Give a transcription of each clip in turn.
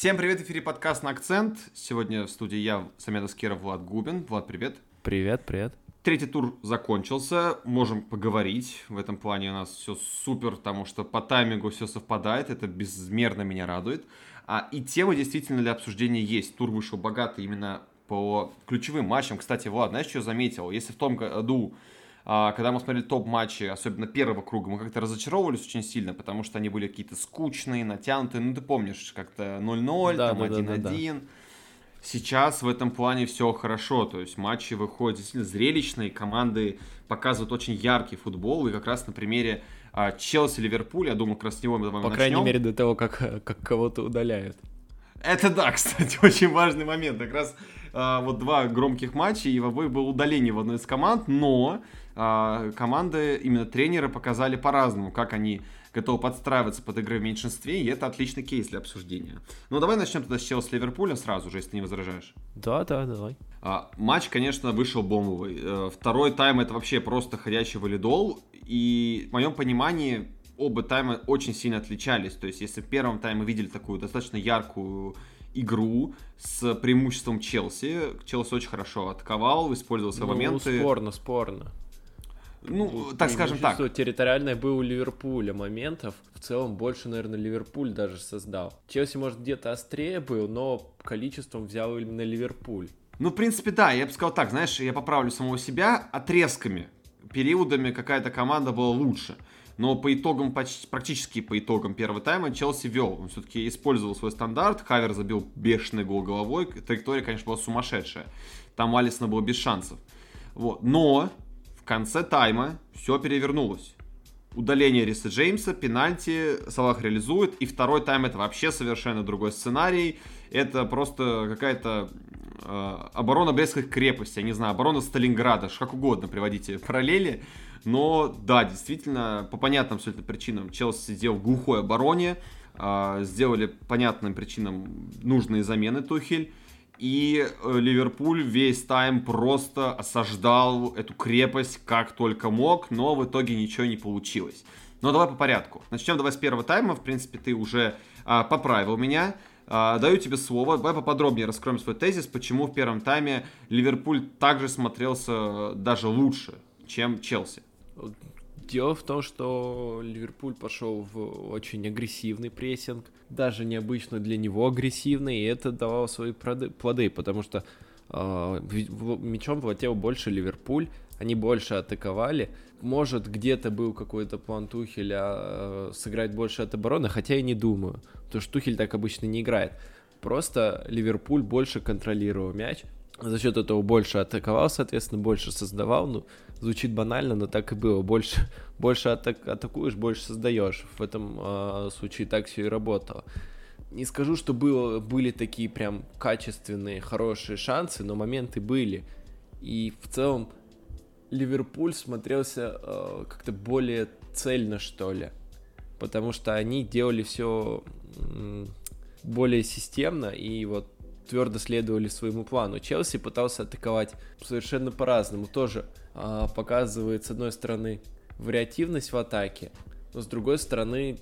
Всем привет, в эфире подкаст на акцент. Сегодня в студии я, Самед Аскеров, Влад Губин. Влад, привет. Привет, привет. Третий тур закончился, можем поговорить. В этом плане у нас все супер, потому что по таймингу все совпадает, это безмерно меня радует. А, и тема действительно для обсуждения есть. Тур вышел богатый именно по ключевым матчам. Кстати, Влад, знаешь, что я заметил? Если в том году когда мы смотрели топ-матчи, особенно первого круга, мы как-то разочаровывались очень сильно, потому что они были какие-то скучные, натянутые. Ну, ты помнишь, как-то 0-0, да, там 1-1. Да, да, да, Сейчас в этом плане все хорошо, то есть матчи выходят действительно зрелищные, команды показывают очень яркий футбол, и как раз на примере а, Челси-Ливерпуль, я думаю, как раз с него мы По начнем. крайней мере, до того, как, как кого-то удаляют. Это да, кстати, очень важный момент. Как раз а, вот два громких матча, и в обоих было удаление в одной из команд, но а, команды, именно тренеры показали по-разному, как они готовы подстраиваться под игры в меньшинстве, и это отличный кейс для обсуждения. Ну, давай начнем тогда с Челси Ливерпуля сразу же, если ты не возражаешь. Да, да, давай. А, матч, конечно, вышел бомбовый. Э, второй тайм это вообще просто ходячий валидол, и в моем понимании оба тайма очень сильно отличались. То есть, если в первом тайме видели такую достаточно яркую игру с преимуществом Челси. Челси очень хорошо атаковал, использовал свои ну, моменты. спорно, спорно. Ну, так скажем так. Территориальное было у Ливерпуля моментов. В целом больше, наверное, Ливерпуль даже создал. Челси, может, где-то острее был, но количеством взял именно Ливерпуль. Ну, в принципе, да, я бы сказал так, знаешь, я поправлю самого себя отрезками, периодами какая-то команда была лучше. Но по итогам, почти, практически по итогам первого тайма Челси вел. Он все-таки использовал свой стандарт. Хавер забил бешеный гол головой. Траектория, конечно, была сумасшедшая. Там Алисона было без шансов. Вот. Но конце тайма все перевернулось. Удаление Риса Джеймса, пенальти, Салах реализует. И второй тайм это вообще совершенно другой сценарий. Это просто какая-то э, оборона Брестской крепости, я не знаю, оборона Сталинграда, как угодно приводите параллели. Но да, действительно, по понятным это причинам Челси сделал в глухой обороне, э, сделали понятным причинам нужные замены Тухель. И э, Ливерпуль весь тайм просто осаждал эту крепость как только мог, но в итоге ничего не получилось. Но давай по порядку. Начнем давай с первого тайма. В принципе, ты уже а, поправил меня. А, даю тебе слово. Давай поподробнее раскроем свой тезис, почему в первом тайме Ливерпуль также смотрелся даже лучше, чем Челси. Дело в том, что Ливерпуль пошел в очень агрессивный прессинг, даже необычно для него агрессивный, и это давало свои плоды, потому что э, мячом владел больше Ливерпуль, они больше атаковали. Может, где-то был какой-то план Тухеля э, сыграть больше от обороны, хотя я не думаю, потому что Тухель так обычно не играет. Просто Ливерпуль больше контролировал мяч, за счет этого больше атаковал, соответственно, больше создавал. Ну, звучит банально, но так и было. Больше, больше атак, атакуешь, больше создаешь. В этом э, случае так все и работало. Не скажу, что было, были такие прям качественные, хорошие шансы, но моменты были. И в целом Ливерпуль смотрелся э, как-то более цельно, что ли. Потому что они делали все э, более системно, и вот твердо следовали своему плану. Челси пытался атаковать совершенно по-разному. Тоже показывает, с одной стороны, вариативность в атаке, но с другой стороны,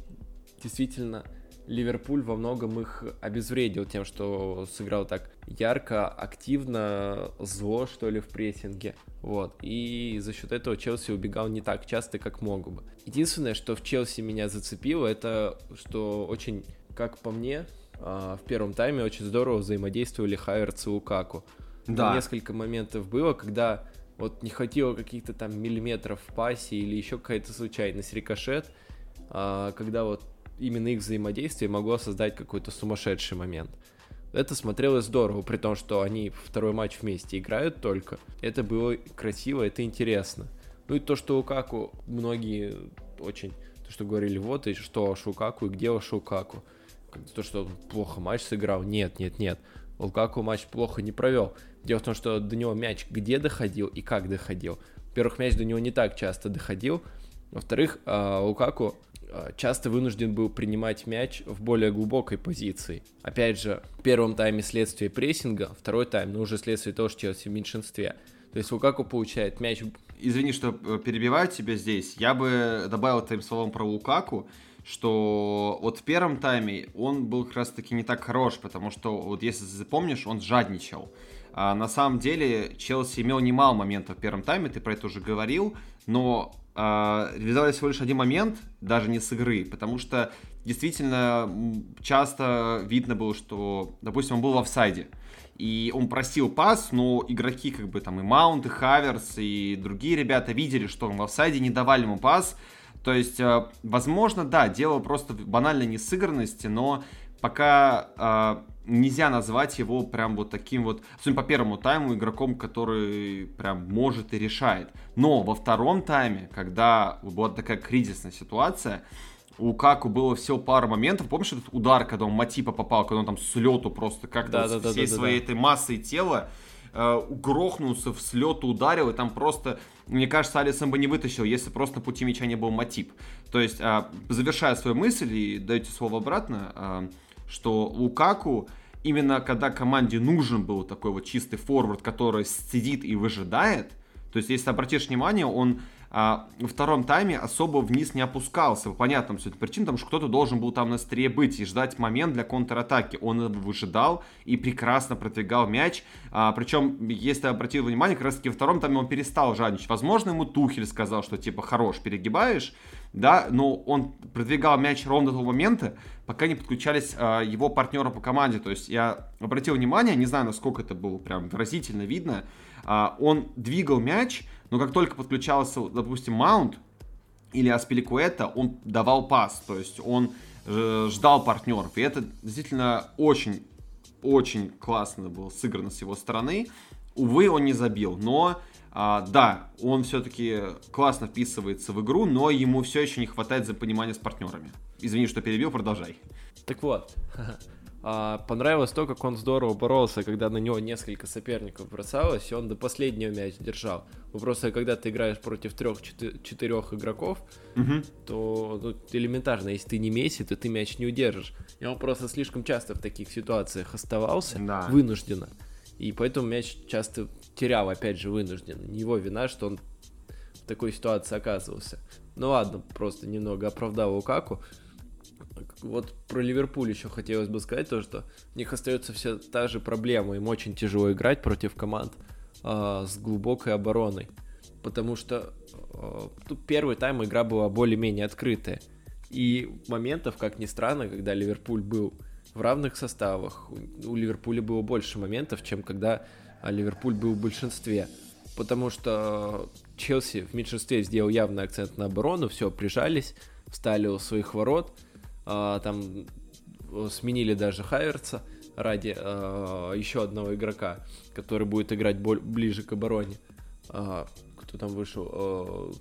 действительно, Ливерпуль во многом их обезвредил тем, что сыграл так ярко, активно, зло, что ли, в прессинге. Вот. И за счет этого Челси убегал не так часто, как мог бы. Единственное, что в Челси меня зацепило, это что очень, как по мне, а, в первом тайме очень здорово взаимодействовали Хайерц и Лукаку. Да. несколько моментов было, когда вот не хватило каких-то там миллиметров в пасе или еще какая-то случайность, рикошет, а, когда вот именно их взаимодействие могло создать какой-то сумасшедший момент. Это смотрелось здорово, при том, что они второй матч вместе играют только. Это было красиво, это интересно. Ну и то, что Лукаку многие очень, то, что говорили, вот и что Шукаку и где Шукаку то, что он плохо матч сыграл. Нет, нет, нет. Лукаку матч плохо не провел. Дело в том, что до него мяч где доходил и как доходил. Во-первых, мяч до него не так часто доходил. Во-вторых, а, Лукаку а, часто вынужден был принимать мяч в более глубокой позиции. Опять же, в первом тайме следствие прессинга, второй тайм, ну уже следствие того, что Челси в меньшинстве. То есть Лукаку получает мяч... Извини, что э, перебиваю тебя здесь. Я бы добавил твоим словам про Лукаку, что вот в первом тайме он был как раз-таки не так хорош, потому что, вот если запомнишь, он жадничал. А на самом деле Челси имел немало моментов в первом тайме, ты про это уже говорил, но а, реализовали всего лишь один момент, даже не с игры, потому что действительно часто видно было, что, допустим, он был в офсайде, и он просил пас, но игроки, как бы там и Маунт, и Хаверс, и другие ребята видели, что он в офсайде, не давали ему пас, то есть, э, возможно, да, дело просто в банальной несыгранности, но пока э, нельзя назвать его прям вот таким вот, особенно по первому тайму, игроком, который прям может и решает. Но во втором тайме, когда была такая кризисная ситуация, у Каку было всего пару моментов. Помнишь этот удар, когда он Матипа попал, когда он там с лету просто как-то да, вот да, всей да, своей да. этой массой тела э, грохнулся, в слет ударил, и там просто, мне кажется, Алисон бы не вытащил, если просто на пути мяча не был мотив. То есть, э, завершая свою мысль и даете слово обратно, э, что Лукаку именно когда команде нужен был такой вот чистый форвард, который сидит и выжидает, то есть, если обратишь внимание, он а, во втором тайме особо вниз не опускался. Понятно, все это причина, потому что кто-то должен был там на острие быть и ждать момент для контратаки. Он выжидал и прекрасно продвигал мяч. А, причем, если обратил внимание, как раз таки во втором тайме он перестал жадничать. Возможно, ему Тухель сказал, что типа хорош, перегибаешь, да, но он продвигал мяч ровно до того момента, пока не подключались а, его партнеры по команде. То есть я обратил внимание, не знаю, насколько это было прям выразительно видно, а, он двигал мяч, но как только подключался, допустим, маунт или Аспиликуэта, он давал пас, то есть он э, ждал партнеров. И это действительно очень, очень классно было сыграно с его стороны. Увы, он не забил, но а, да, он все-таки классно вписывается в игру, но ему все еще не хватает за понимание с партнерами. Извини, что перебил, продолжай. Так вот, А, понравилось то, как он здорово боролся, когда на него несколько соперников бросалось, и он до последнего мяч держал. Ну, просто когда ты играешь против трех-четырех игроков, угу. то ну, элементарно, если ты не Месси, то ты мяч не удержишь. И он просто слишком часто в таких ситуациях оставался, да. вынужденно. И поэтому мяч часто терял, опять же, вынужденно. Не его вина, что он в такой ситуации оказывался. Ну ладно, просто немного оправдал Лукаку вот про Ливерпуль еще хотелось бы сказать то, что у них остается все та же проблема. Им очень тяжело играть против команд э, с глубокой обороной. Потому что э, первый тайм игра была более-менее открытая. И моментов, как ни странно, когда Ливерпуль был в равных составах, у Ливерпуля было больше моментов, чем когда Ливерпуль был в большинстве. Потому что Челси в меньшинстве сделал явный акцент на оборону, все, прижались, встали у своих ворот – а, там э, сменили даже Хайверца ради а, еще одного игрока, который будет играть ближе к обороне. А, кто там вышел? А,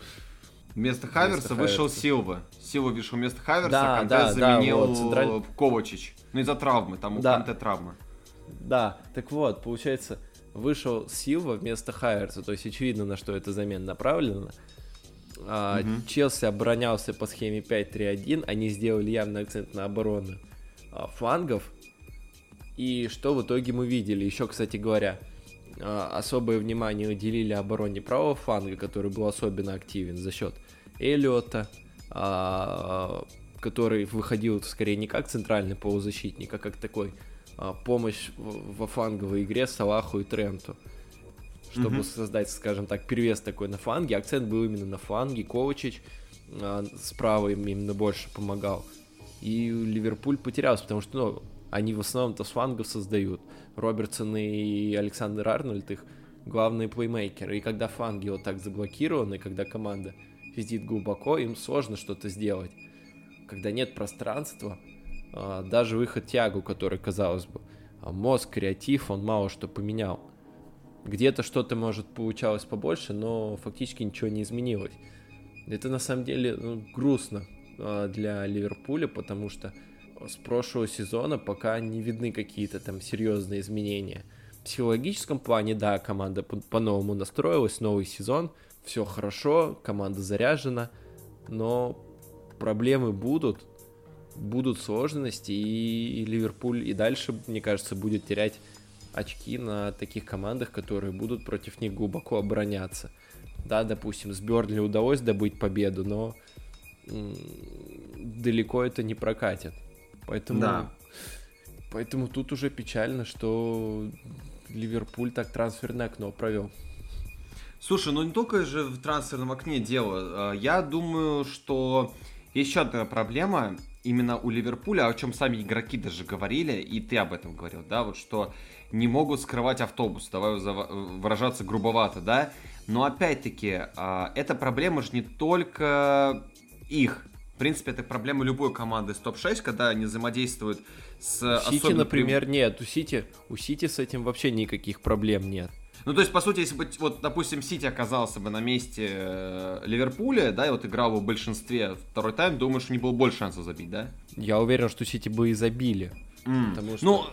Вместо Хаверса вышел Силва. Силва вышел вместо Хаверса, да, Канте да, заменил да, вот, централь... Ковачич. Ну из-за травмы, там у да. Канте травма. Да, так вот, получается, вышел Силва вместо Хайверса, то есть очевидно, на что эта замена направлена. А, угу. Челси оборонялся по схеме 5-3-1, они сделали явный акцент на оборону а, флангов. И что в итоге мы видели? Еще, кстати говоря, а, особое внимание уделили обороне правого фланга, который был особенно активен за счет Эллиота, а, который выходил скорее не как центральный полузащитник, а как такой а, помощь во фланговой игре Салаху и Тренту чтобы mm-hmm. создать, скажем так, перевес такой на фланге. Акцент был именно на фланге. Ковачич а, справа им именно больше помогал. И Ливерпуль потерялся, потому что ну, они в основном-то с флангов создают. Робертсон и Александр Арнольд их главные плеймейкеры. И когда фланги вот так заблокированы, когда команда сидит глубоко, им сложно что-то сделать. Когда нет пространства, а, даже выход тягу, который, казалось бы, а мозг, креатив, он мало что поменял. Где-то что-то, может, получалось побольше, но фактически ничего не изменилось. Это на самом деле ну, грустно э, для Ливерпуля, потому что с прошлого сезона пока не видны какие-то там серьезные изменения. В психологическом плане, да, команда по-новому настроилась, новый сезон, все хорошо, команда заряжена, но проблемы будут, будут сложности, и Ливерпуль и дальше, мне кажется, будет терять очки на таких командах, которые будут против них глубоко обороняться. Да, допустим, с Бернли удалось добыть победу, но далеко это не прокатит. Поэтому, да. поэтому тут уже печально, что Ливерпуль так трансферное окно провел. Слушай, ну не только же в трансферном окне дело. А, я думаю, что еще одна проблема именно у Ливерпуля, о чем сами игроки даже говорили, и ты об этом говорил, да, вот что не могут скрывать автобус, давай выражаться грубовато, да, но опять-таки, а, эта проблема же не только их, в принципе, это проблема любой команды с топ-6, когда они взаимодействуют с Сити, например, нет. У Сити, у Сити с этим вообще никаких проблем нет. Ну, то есть, по сути, если бы, вот, допустим, Сити оказался бы на месте э, Ливерпуля, да, и вот играл бы в большинстве второй тайм, думаешь, у них было больше шансов забить, да? Я уверен, что Сити бы и забили. Mm. Потому что... Ну,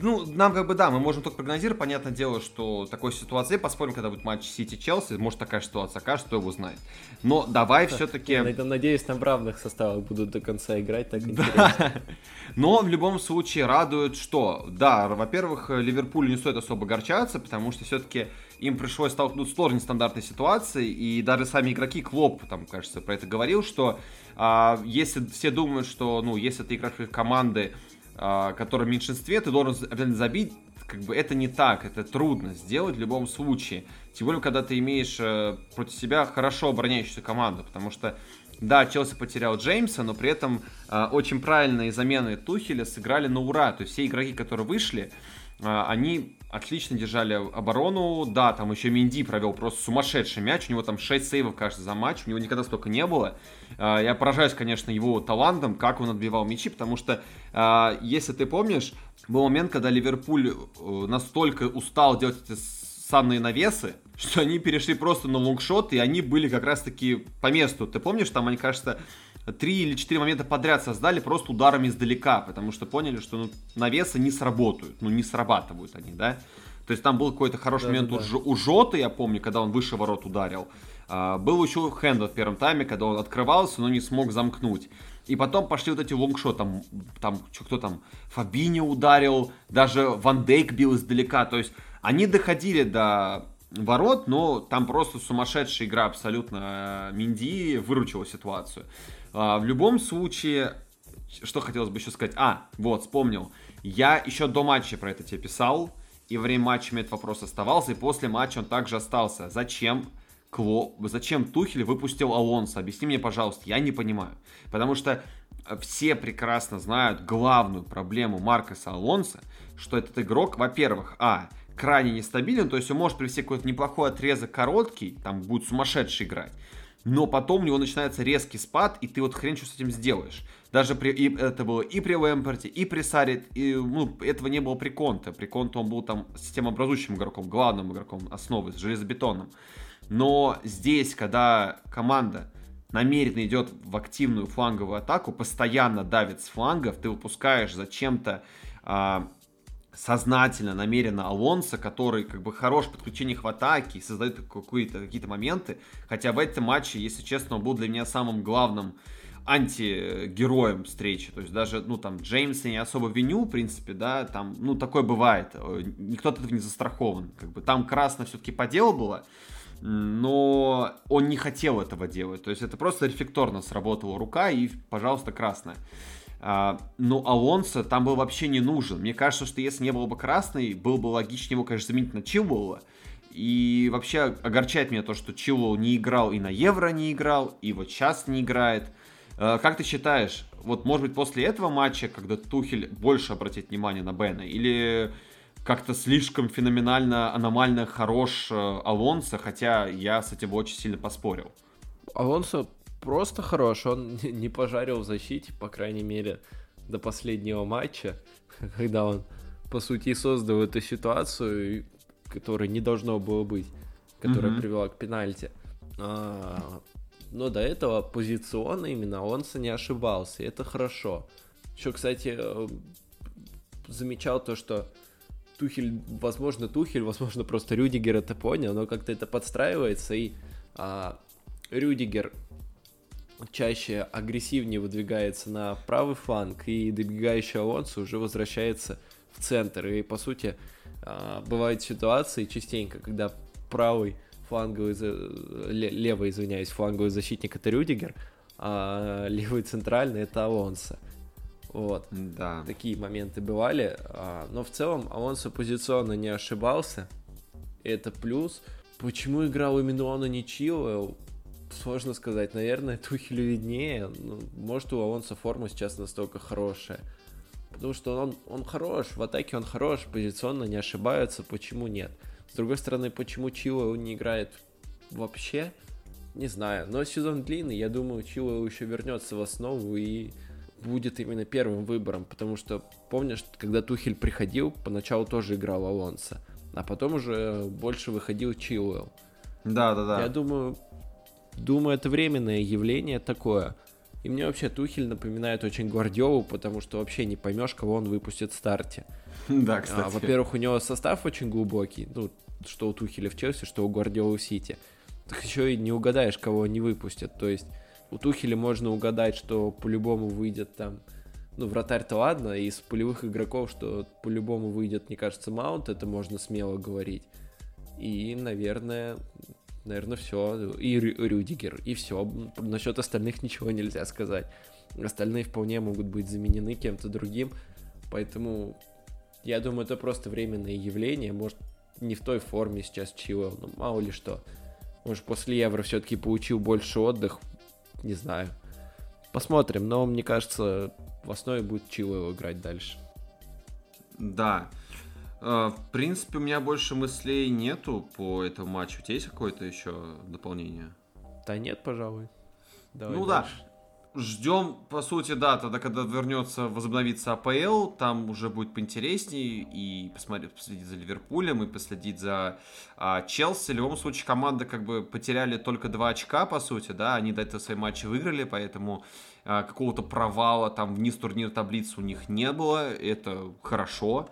ну, нам как бы да, мы можем только прогнозировать. Понятное дело, что такой ситуации, посмотрим, когда будет матч Сити-Челси, может такая ситуация окажется, кто его знает. Но давай все-таки... Надеюсь, там равных составах будут до конца играть, так да. Но в любом случае радует, что, да, во-первых, Ливерпуль не стоит особо огорчаться, потому что все-таки им пришлось столкнуться с сложной стандартной ситуацией, и даже сами игроки Клоп, там, кажется, про это говорил, что а, если все думают, что, ну, если ты игрок команды, а, который в меньшинстве, ты должен обязательно забить. Как бы это не так, это трудно сделать в любом случае. Тем более, когда ты имеешь э, против себя хорошо обороняющуюся команду, потому что да, Челси потерял Джеймса, но при этом э, очень правильные замены Тухеля сыграли на ура. То есть все игроки, которые вышли, э, они отлично держали оборону. Да, там еще Минди провел просто сумасшедший мяч. У него там 6 сейвов, кажется, за матч. У него никогда столько не было. А, я поражаюсь, конечно, его талантом, как он отбивал мячи, потому что, а, если ты помнишь, был момент, когда Ливерпуль э, настолько устал делать эти санные навесы, что они перешли просто на лонгшот, и они были как раз-таки по месту. Ты помнишь, там они, кажется, три или четыре момента подряд создали просто ударами издалека, потому что поняли, что ну, навесы не сработают, ну не срабатывают они, да. То есть там был какой-то хороший да, момент да, да. у Жоты, я помню, когда он выше ворот ударил. А, был еще Хендл в первом тайме, когда он открывался, но не смог замкнуть. И потом пошли вот эти лонгшоты, там, там что, кто там, Фабини ударил, даже Ван Дейк бил издалека. То есть они доходили до ворот, но там просто сумасшедшая игра абсолютно. Минди выручила ситуацию. А, в любом случае, что хотелось бы еще сказать? А, вот, вспомнил. Я еще до матча про это тебе писал, и время матча мне этот вопрос оставался, и после матча он также остался. Зачем Кло... Зачем Тухель выпустил Алонса? Объясни мне, пожалуйста, я не понимаю. Потому что все прекрасно знают главную проблему Маркоса Алонса, что этот игрок, во-первых, а, крайне нестабилен, то есть он может привести какой-то неплохой отрезок короткий, там будет сумасшедший играть, но потом у него начинается резкий спад, и ты вот хрен что с этим сделаешь. Даже при, и это было и при Лэмпорте, и при Саре, и, ну, этого не было при Конте. При Конте он был там системообразующим игроком, главным игроком основы, с железобетоном. Но здесь, когда команда намеренно идет в активную фланговую атаку, постоянно давит с флангов, ты выпускаешь зачем-то а, сознательно, намеренно Алонса, который как бы хорош в подключениях в атаке и создает какие-то какие моменты. Хотя в этом матче, если честно, он был для меня самым главным антигероем встречи. То есть даже, ну, там, Джеймса не особо виню, в принципе, да, там, ну, такое бывает. Э, никто от этого не застрахован. Как бы там красно все-таки по делу было, но он не хотел этого делать. То есть это просто рефлекторно сработала рука и, пожалуйста, красная. А, но Алонсо там был вообще не нужен. Мне кажется, что если не было бы красный, было бы логичнее его, конечно, заменить на Чилуэлла. И вообще огорчает меня то, что Чилуэлл не играл и на Евро не играл, и вот сейчас не играет. А, как ты считаешь, вот может быть после этого матча, когда Тухель больше обратит внимание на Бена, или как-то слишком феноменально, аномально хорош э, Алонсо, хотя я с этим очень сильно поспорил. Алонсо просто хорош, он не пожарил в защите, по крайней мере, до последнего матча, когда он, по сути, создал эту ситуацию, которой не должно было быть, которая mm-hmm. привела к пенальти. А, но до этого позиционно именно Алонсо не ошибался, и это хорошо. Еще, кстати, э, замечал то, что Тухель, возможно, Тухель, возможно, просто Рюдигер это понял, но как-то это подстраивается, и а, Рюдигер чаще агрессивнее выдвигается на правый фланг, и добегающий Алонсо уже возвращается в центр. И, по сути, а, бывают ситуации частенько, когда правый фланговый, левый, извиняюсь, фланговый защитник это Рюдигер, а левый центральный это Алонсо. Вот. Да. Такие моменты бывали. А, но в целом Алонсо позиционно не ошибался. Это плюс. Почему играл именно он, а не Чилуэлл? Сложно сказать. Наверное, Тухелю виднее. Ну, может, у Алонсо форма сейчас настолько хорошая. Потому что он, он хорош, в атаке он хорош, позиционно не ошибается, почему нет? С другой стороны, почему Чилуэлл не играет вообще? Не знаю, но сезон длинный, я думаю, Чилуэлл еще вернется в основу и будет именно первым выбором, потому что, помнишь, когда Тухель приходил, поначалу тоже играл Алонсо, а потом уже больше выходил Чилуэлл. Да, да, да. Я думаю, думаю, это временное явление такое. И мне вообще Тухель напоминает очень Гвардиолу, потому что вообще не поймешь, кого он выпустит в старте. Да, кстати. А, во-первых, у него состав очень глубокий, ну, что у Тухеля в Челси, что у Гвардиолы в Сити. Так еще и не угадаешь, кого они выпустят. То есть у Тухеля можно угадать, что по-любому выйдет там, ну, вратарь-то ладно, из полевых игроков, что по-любому выйдет, мне кажется, Маунт, это можно смело говорить. И, наверное, наверное, все. И Рю Рюдигер, и все. Насчет остальных ничего нельзя сказать. Остальные вполне могут быть заменены кем-то другим. Поэтому я думаю, это просто временное явление. Может, не в той форме сейчас Чилвелл, но мало ли что. Может, после Евро все-таки получил больше отдых, не знаю. Посмотрим, но мне кажется, в основе будет Чилуэлл играть дальше. Да. А, в принципе, у меня больше мыслей нету по этому матчу. У тебя есть какое-то еще дополнение? Да нет, пожалуй. Давай ну дальше. да. Ждем, по сути, да, тогда, когда вернется, возобновится АПЛ, там уже будет поинтереснее и посмотреть, последить за Ливерпулем, и последить за а, Челси. В любом случае, команда как бы потеряли только два очка, по сути, да, они до этого свои матчи выиграли, поэтому а, какого-то провала там вниз турнир таблицы у них не было, это хорошо.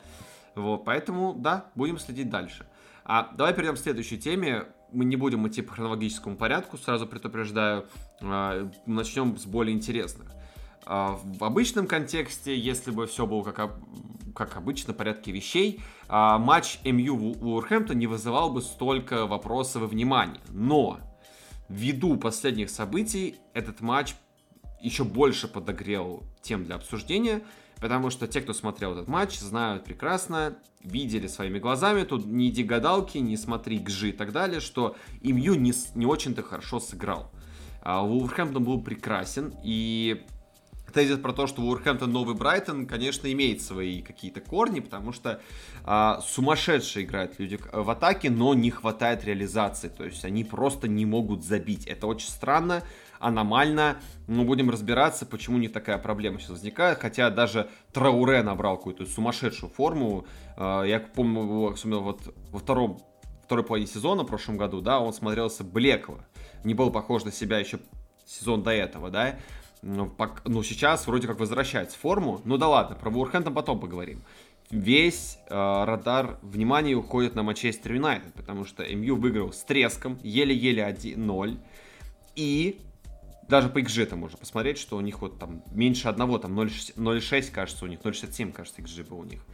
Вот, поэтому, да, будем следить дальше. А давай перейдем к следующей теме мы не будем идти по хронологическому порядку, сразу предупреждаю. А, начнем с более интересных. А, в обычном контексте, если бы все было как, как обычно, порядке вещей, а, матч МЮ Уорхэмптон не вызывал бы столько вопросов и внимания. Но ввиду последних событий этот матч еще больше подогрел тем для обсуждения – Потому что те, кто смотрел этот матч, знают прекрасно, видели своими глазами, тут не иди гадалки, не смотри гжи и так далее, что Имью не, не очень-то хорошо сыграл. А Вулверхэмптон был прекрасен, и тезис про то, что Вулверхэмптон новый Брайтон, конечно, имеет свои какие-то корни, потому что а, сумасшедшие играют люди в атаке, но не хватает реализации, то есть они просто не могут забить. Это очень странно, аномально. Мы будем разбираться, почему не такая проблема сейчас возникает. Хотя даже Трауре набрал какую-то сумасшедшую форму. А, я помню, особенно вот во втором второй половине сезона в прошлом году, да, он смотрелся блекло. Не был похож на себя еще сезон до этого, да. Но, ну, сейчас вроде как возвращается форму. Ну да ладно, про Вулверхэмптон потом поговорим. Весь э, радар внимания уходит на Манчестер Юнайтед, потому что МЮ выиграл с треском, еле-еле 1-0. И даже по XG это можно посмотреть, что у них вот там меньше одного, там 0,6 кажется у них, 0,67 кажется XG был у них.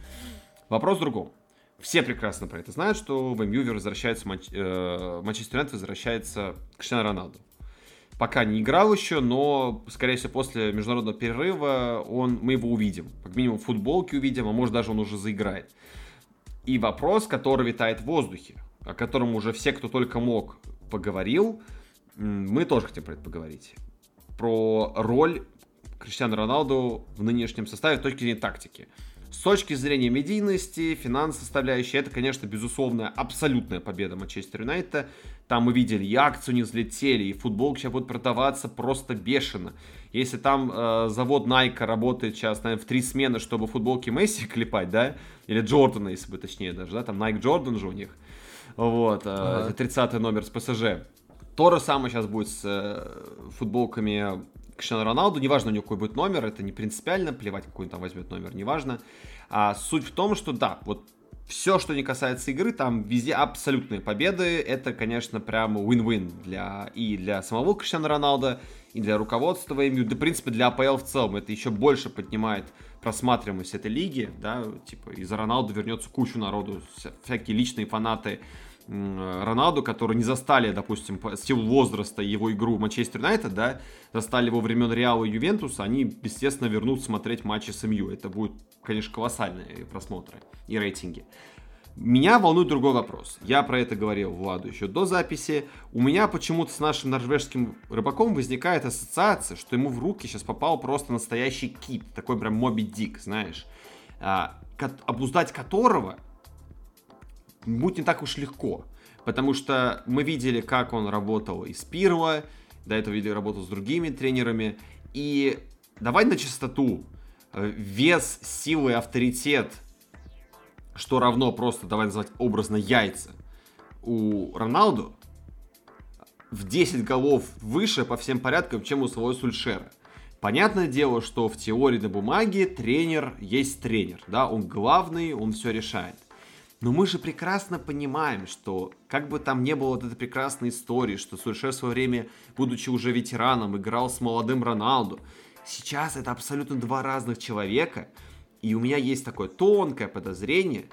Вопрос в другом. Все прекрасно про это знают, что в МЮ возвращается, э, Манчестер Юнайтед возвращается Криштиану Роналду. Пока не играл еще, но, скорее всего, после международного перерыва он, мы его увидим. Как минимум в футболке увидим, а может даже он уже заиграет. И вопрос, который витает в воздухе, о котором уже все, кто только мог, поговорил, мы тоже хотим про это поговорить. Про роль Криштиану Роналду в нынешнем составе с точки зрения тактики. С точки зрения медийности, финансовой составляющей, это, конечно, безусловная абсолютная победа Манчестер Юнайтед. Там мы видели, и акции не взлетели, и футболки сейчас будут продаваться просто бешено. Если там э, завод Nike работает сейчас, наверное, в три смены, чтобы футболки Месси клепать, да, или Джордана, если бы точнее даже, да, там Nike Jordan же у них, вот, э, ага. 30 номер с ПСЖ. То же самое сейчас будет с э, футболками Криштиану Роналду. Неважно, у него какой будет номер, это не принципиально, плевать, какой он там возьмет номер, неважно. А суть в том, что да, вот все, что не касается игры, там везде абсолютные победы. Это, конечно, прямо win-win для, и для самого Криштиану Роналда, и для руководства МЮ, да, в принципе, для АПЛ в целом. Это еще больше поднимает просматриваемость этой лиги, да, типа из-за Роналду вернется кучу народу, всякие личные фанаты Роналду, которые не застали, допустим, по силу возраста его игру в Манчестер Юнайтед, да, застали его времен Реала и Ювентуса, они, естественно, вернут смотреть матчи с МЮ. Это будет, конечно, колоссальные просмотры и рейтинги. Меня волнует другой вопрос. Я про это говорил Владу еще до записи. У меня почему-то с нашим норвежским рыбаком возникает ассоциация, что ему в руки сейчас попал просто настоящий кит, такой прям Моби Дик, знаешь, а, обуздать которого будет не так уж легко. Потому что мы видели, как он работал и с Пирло, до этого видели, работал с другими тренерами. И давай на чистоту. Э, вес, силы, авторитет, что равно просто, давай называть образно, яйца, у Роналду в 10 голов выше по всем порядкам, чем у своего Сульшера. Понятное дело, что в теории на бумаге тренер есть тренер, да, он главный, он все решает. Но мы же прекрасно понимаем, что как бы там не было вот этой прекрасной истории, что Сульшер в свое время, будучи уже ветераном, играл с молодым Роналду, сейчас это абсолютно два разных человека, и у меня есть такое тонкое подозрение,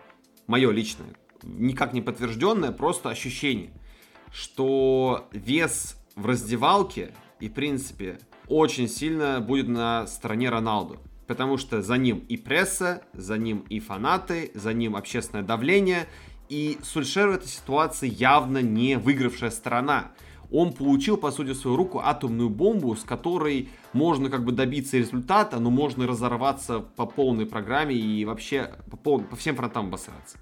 мое личное, никак не подтвержденное, просто ощущение, что вес в раздевалке и, в принципе, очень сильно будет на стороне Роналду потому что за ним и пресса, за ним и фанаты, за ним общественное давление, и Сульшер в этой ситуации явно не выигравшая сторона. Он получил, по сути, в свою руку атомную бомбу, с которой можно как бы добиться результата, но можно разорваться по полной программе и вообще по, пол... по всем фронтам обосраться.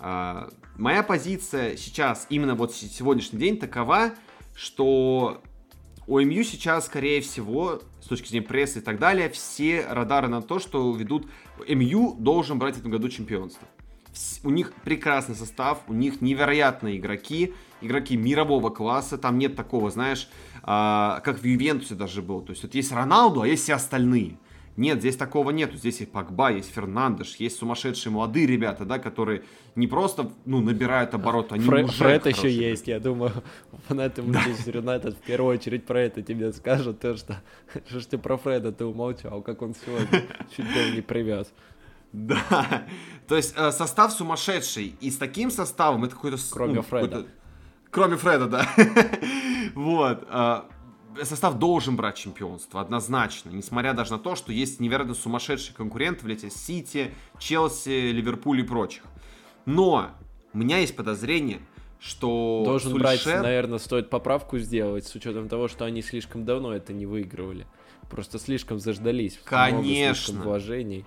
А, моя позиция сейчас, именно вот сегодняшний день, такова, что у МЮ сейчас, скорее всего, с точки зрения прессы и так далее, все радары на то, что ведут... МЮ должен брать в этом году чемпионство. У них прекрасный состав, у них невероятные игроки, игроки мирового класса, там нет такого, знаешь, а, как в Ювентусе даже был. То есть вот есть Роналду, а есть все остальные. Нет, здесь такого нету. Здесь есть Пакба, есть Фернандеш, есть сумасшедшие молодые ребята, да, которые не просто, ну, набирают обороты, они Фред, уже Фред еще есть, я думаю, фанаты Манчестер Юнайтед в первую очередь про это тебе скажут, то, что, что ж ты про Фреда ты умолчал, как он сегодня чуть было не привез. Да, то есть э, состав сумасшедший, и с таким составом это какой-то... Кроме ну, Фреда. Кроме Фреда, да. вот. Э, состав должен брать чемпионство, однозначно. Несмотря даже на то, что есть невероятно сумасшедшие конкуренты в лете Сити, Челси, Ливерпуль и прочих. Но у меня есть подозрение, что Должен Сульшер... брать, наверное, стоит поправку сделать, с учетом того, что они слишком давно это не выигрывали. Просто слишком заждались. Конечно. Много вложений.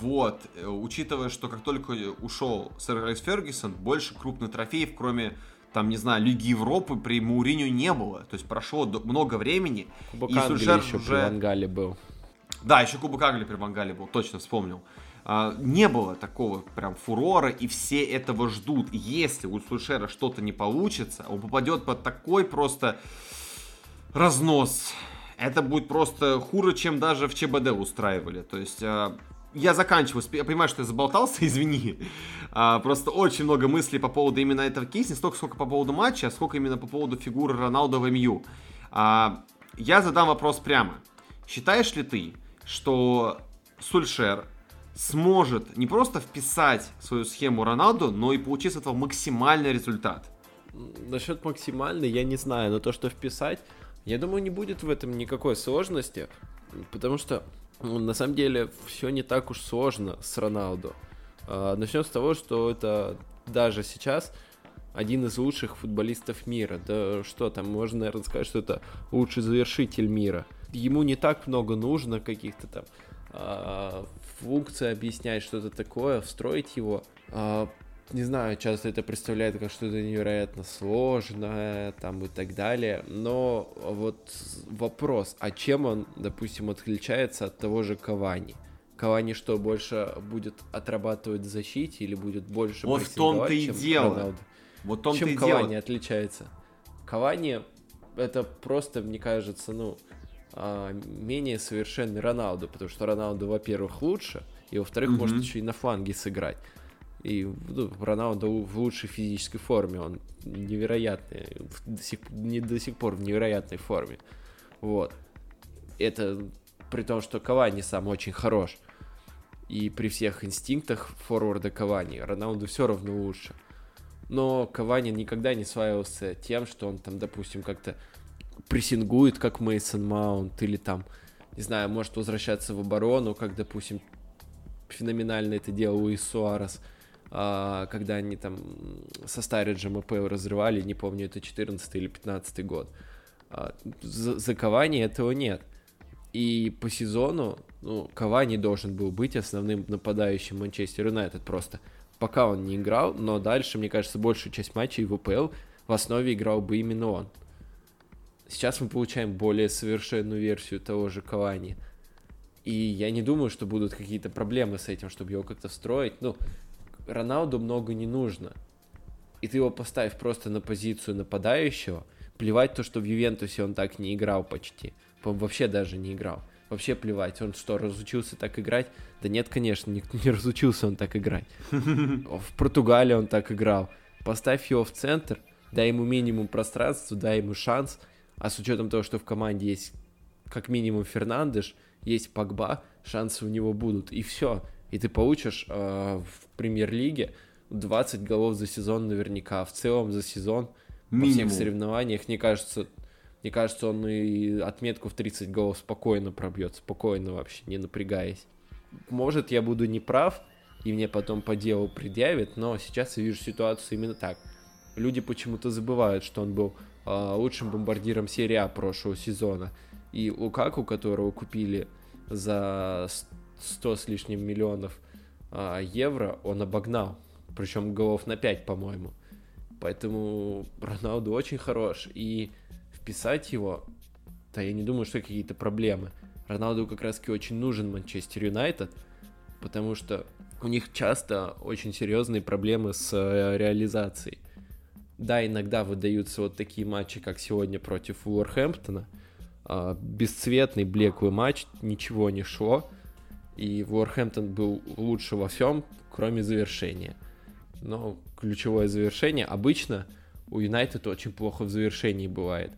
Вот, э, учитывая, что как только ушел сэр Алекс Фергюсон, больше крупных трофеев, кроме там, не знаю, Лиги Европы при Мауриню не было. То есть прошло много времени. Кубок и Англии еще уже... при Вангале был. Да, еще Кубок Англии при Вангале был, точно вспомнил. А, не было такого прям фурора, и все этого ждут. Если у Сульшера что-то не получится, он попадет под такой просто разнос. Это будет просто хуже, чем даже в ЧБД устраивали. То есть а, я заканчиваю. Я понимаю, что я заболтался, извини. А, просто очень много мыслей по поводу именно этого кейса. Не столько, сколько по поводу матча, а сколько именно по поводу фигуры Роналду в МЮ. А, я задам вопрос прямо. Считаешь ли ты, что Сульшер сможет не просто вписать свою схему Роналду, но и получить с этого максимальный результат? Насчет максимальный я не знаю, но то, что вписать, я думаю, не будет в этом никакой сложности, потому что на самом деле все не так уж сложно с Роналду. А, начнем с того, что это даже сейчас один из лучших футболистов мира. Да что там, можно, наверное, сказать, что это лучший завершитель мира. Ему не так много нужно каких-то там э, функций объяснять, что-то такое, встроить его. Э, не знаю, часто это представляет как что-то невероятно сложное, там и так далее, но вот вопрос, а чем он, допустим, отличается от того же Кавани? Кавани что, больше будет отрабатывать в защите или будет больше Вот в том-то и дело. Роналду? Вот в том чем Кавани дело. отличается? Кавани это просто, мне кажется, ну, а, менее совершенный Роналду, потому что Роналду, во-первых, лучше, и во-вторых, mm-hmm. может еще и на фланге сыграть. И ну, Роналдо в лучшей физической форме, он невероятный, до сих, не до сих пор в невероятной форме. Вот. Это при том, что Кавани сам очень хорош. И при всех инстинктах форварда Кавани Роналду все равно лучше. но Кавани никогда не славился тем, что он там, допустим, как-то прессингует, как Мейсон Маунт, или там, не знаю, может возвращаться в оборону, как, допустим, феноменально это делал Луис Суарес, когда они там со Стариджем АПЛ разрывали, не помню, это 14 или 15 год. А, за Кавани этого нет. И по сезону, ну, Кавани должен был быть основным нападающим Манчестер Юнайтед просто пока он не играл, но дальше, мне кажется, большую часть матчей в УПЛ в основе играл бы именно он. Сейчас мы получаем более совершенную версию того же Кавани. И я не думаю, что будут какие-то проблемы с этим, чтобы его как-то встроить. Ну, Роналду много не нужно. И ты его поставь просто на позицию нападающего. Плевать то, что в Ювентусе он так не играл почти. Вообще даже не играл. Вообще плевать. Он что, разучился так играть? Да нет, конечно, не, не разучился он так играть. В Португалии он так играл. Поставь его в центр, дай ему минимум пространства, дай ему шанс. А с учетом того, что в команде есть как минимум Фернандеш, есть Погба, шансы у него будут. И все. И ты получишь э, в премьер-лиге 20 голов за сезон наверняка. В целом за сезон Минимум. во всех соревнованиях, мне кажется, мне кажется, он и отметку в 30 голов спокойно пробьет, спокойно вообще, не напрягаясь. Может, я буду неправ, и мне потом по делу предъявят, но сейчас я вижу ситуацию именно так. Люди почему-то забывают, что он был э, лучшим бомбардиром серии А прошлого сезона. И Лукаку, которого купили за 100 с лишним миллионов э, евро, он обогнал. Причем голов на 5, по-моему. Поэтому Роналду очень хорош. И вписать его, да я не думаю, что какие-то проблемы. Роналду как раз таки очень нужен Манчестер Юнайтед, потому что у них часто очень серьезные проблемы с э, реализацией. Да, иногда выдаются вот такие матчи, как сегодня против Уорхэмптона. А, бесцветный, блеклый матч, ничего не шло. И Уорхэмптон был лучше во всем, кроме завершения. Но ключевое завершение обычно у Юнайтед очень плохо в завершении бывает.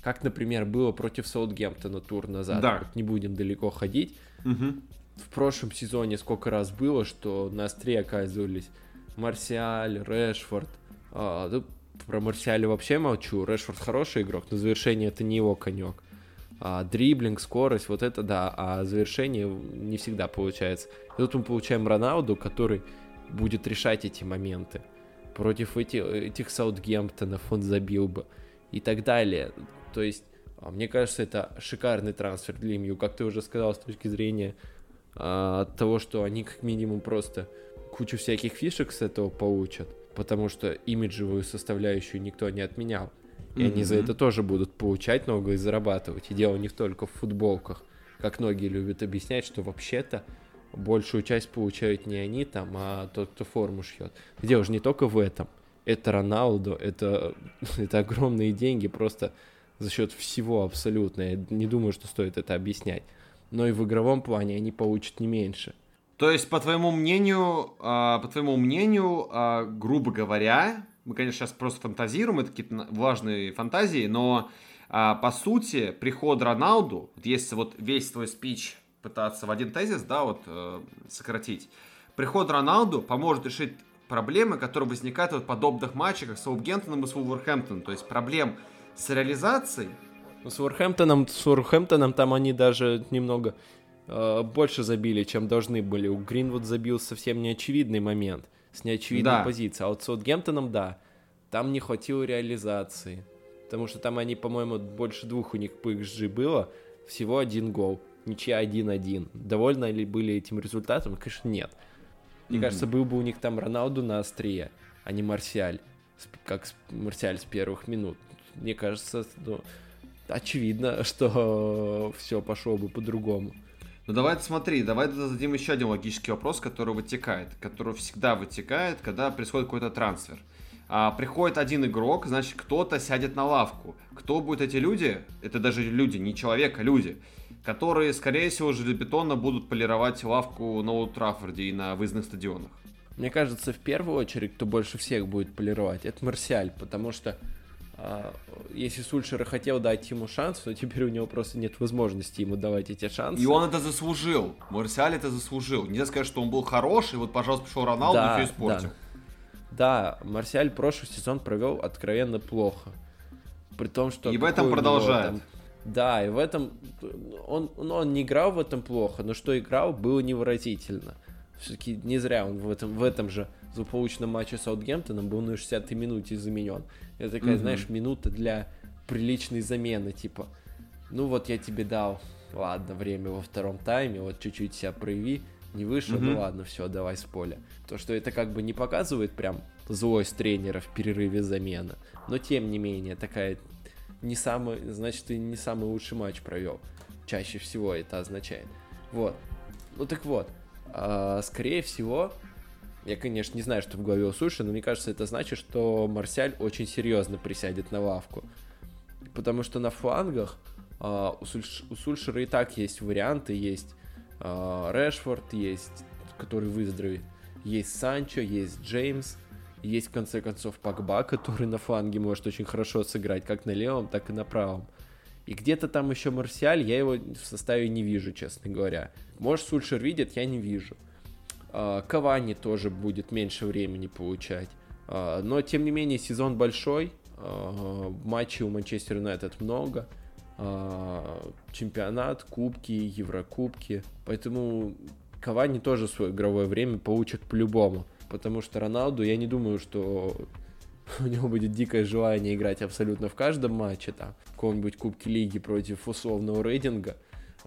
Как, например, было против Саутгемптона тур назад. Да. Вот не будем далеко ходить. Угу. В прошлом сезоне сколько раз было, что на острие оказывались Марсиаль, Решфорд. А, да, про Марсиаля вообще молчу. Решфорд хороший игрок, но завершение это не его конек. А, дриблинг, скорость, вот это да, а завершение не всегда получается. И тут мы получаем Роналду, который будет решать эти моменты. Против эти, этих Саутгемптонов он забил бы и так далее. То есть, а, мне кажется, это шикарный трансфер для МЮ, как ты уже сказал, с точки зрения а, того, что они как минимум просто кучу всяких фишек с этого получат, потому что имиджевую составляющую никто не отменял. И mm-hmm. они за это тоже будут получать много и зарабатывать. И дело не только в футболках, как многие любят объяснять, что вообще-то большую часть получают не они там, а тот, кто форму шьет. Дело же не только в этом. Это Роналду, это, это огромные деньги, просто за счет всего абсолютно. Я не думаю, что стоит это объяснять. Но и в игровом плане они получат не меньше. То есть, по твоему мнению, э, по твоему мнению, э, грубо говоря, мы, конечно, сейчас просто фантазируем, это какие-то важные фантазии, но э, по сути, приход Роналду, вот если вот весь твой спич пытаться в один тезис, да, вот э, сократить, приход Роналду поможет решить проблемы, которые возникают в подобных матчах, как с Саутгемптоном и с Вулверхэмптоном. То есть проблем с реализацией. Ну, с Уорхэмптоном, с Уорхэмптоном там они даже немного э, больше забили, чем должны были. У Гринвуд забил совсем неочевидный момент, с неочевидной да. позиции. А вот с Саутгемптоном, да, там не хватило реализации. Потому что там они, по-моему, больше двух у них по XG было, всего один гол. Ничья 1-1. Довольны ли были этим результатом? Конечно, нет. Мне mm-hmm. кажется, был бы у них там Роналду на острие, а не Марсиаль, как Марсиаль с первых минут мне кажется, ну, очевидно, что все пошло бы по-другому. Ну давай смотри, давай зададим еще один логический вопрос, который вытекает, который всегда вытекает, когда происходит какой-то трансфер. А, приходит один игрок, значит кто-то сядет на лавку. Кто будут эти люди? Это даже люди, не человек, а люди, которые, скорее всего, железобетонно будут полировать лавку на Ултрафорде и на выездных стадионах. Мне кажется, в первую очередь, кто больше всех будет полировать, это Марсиаль, потому что если Сульшер хотел дать ему шанс, то теперь у него просто нет возможности ему давать эти шансы. И он это заслужил. Марсиаль это заслужил. Нельзя сказать, что он был хороший, вот, пожалуйста, пришел Роналду да, и все испортил. Да. Да, Марсиаль прошлый сезон провел откровенно плохо. При том, что... И в этом продолжает. Там... Да, и в этом... Он, ну, он не играл в этом плохо, но что играл, было невыразительно. Все-таки не зря он в этом, в этом же злополучном матче с Саутгемптоном был на 60-й минуте заменен. Это такая, угу. знаешь, минута для приличной замены, типа, ну вот я тебе дал, ладно, время во втором тайме, вот чуть-чуть себя прояви, не вышел, угу. ну ладно, все, давай с поля. То, что это как бы не показывает прям злость тренера в перерыве замены, но тем не менее, такая не самый, значит, ты не самый лучший матч провел. Чаще всего это означает. Вот. Ну так вот, а, скорее всего, я, конечно, не знаю, что в голове у Суши, но мне кажется, это значит, что Марсиаль очень серьезно присядет на лавку. Потому что на флангах а, у, Сульш, у Сульшера и так есть варианты, есть а, Решфорд, есть, который выздоровеет, есть Санчо, есть Джеймс, есть, в конце концов, Пакба, который на фланге может очень хорошо сыграть, как на левом, так и на правом. И где-то там еще Марсиаль, я его в составе не вижу, честно говоря. Может, Сульшер видит, я не вижу. А, Кавани тоже будет меньше времени получать. А, но, тем не менее, сезон большой. А, матчей у Манчестер Юнайтед много. Чемпионат, кубки, еврокубки. Поэтому Кавани тоже свое игровое время получит по-любому. Потому что Роналду, я не думаю, что у него будет дикое желание играть абсолютно в каждом матче, там, в каком-нибудь Кубке Лиги против условного рейтинга.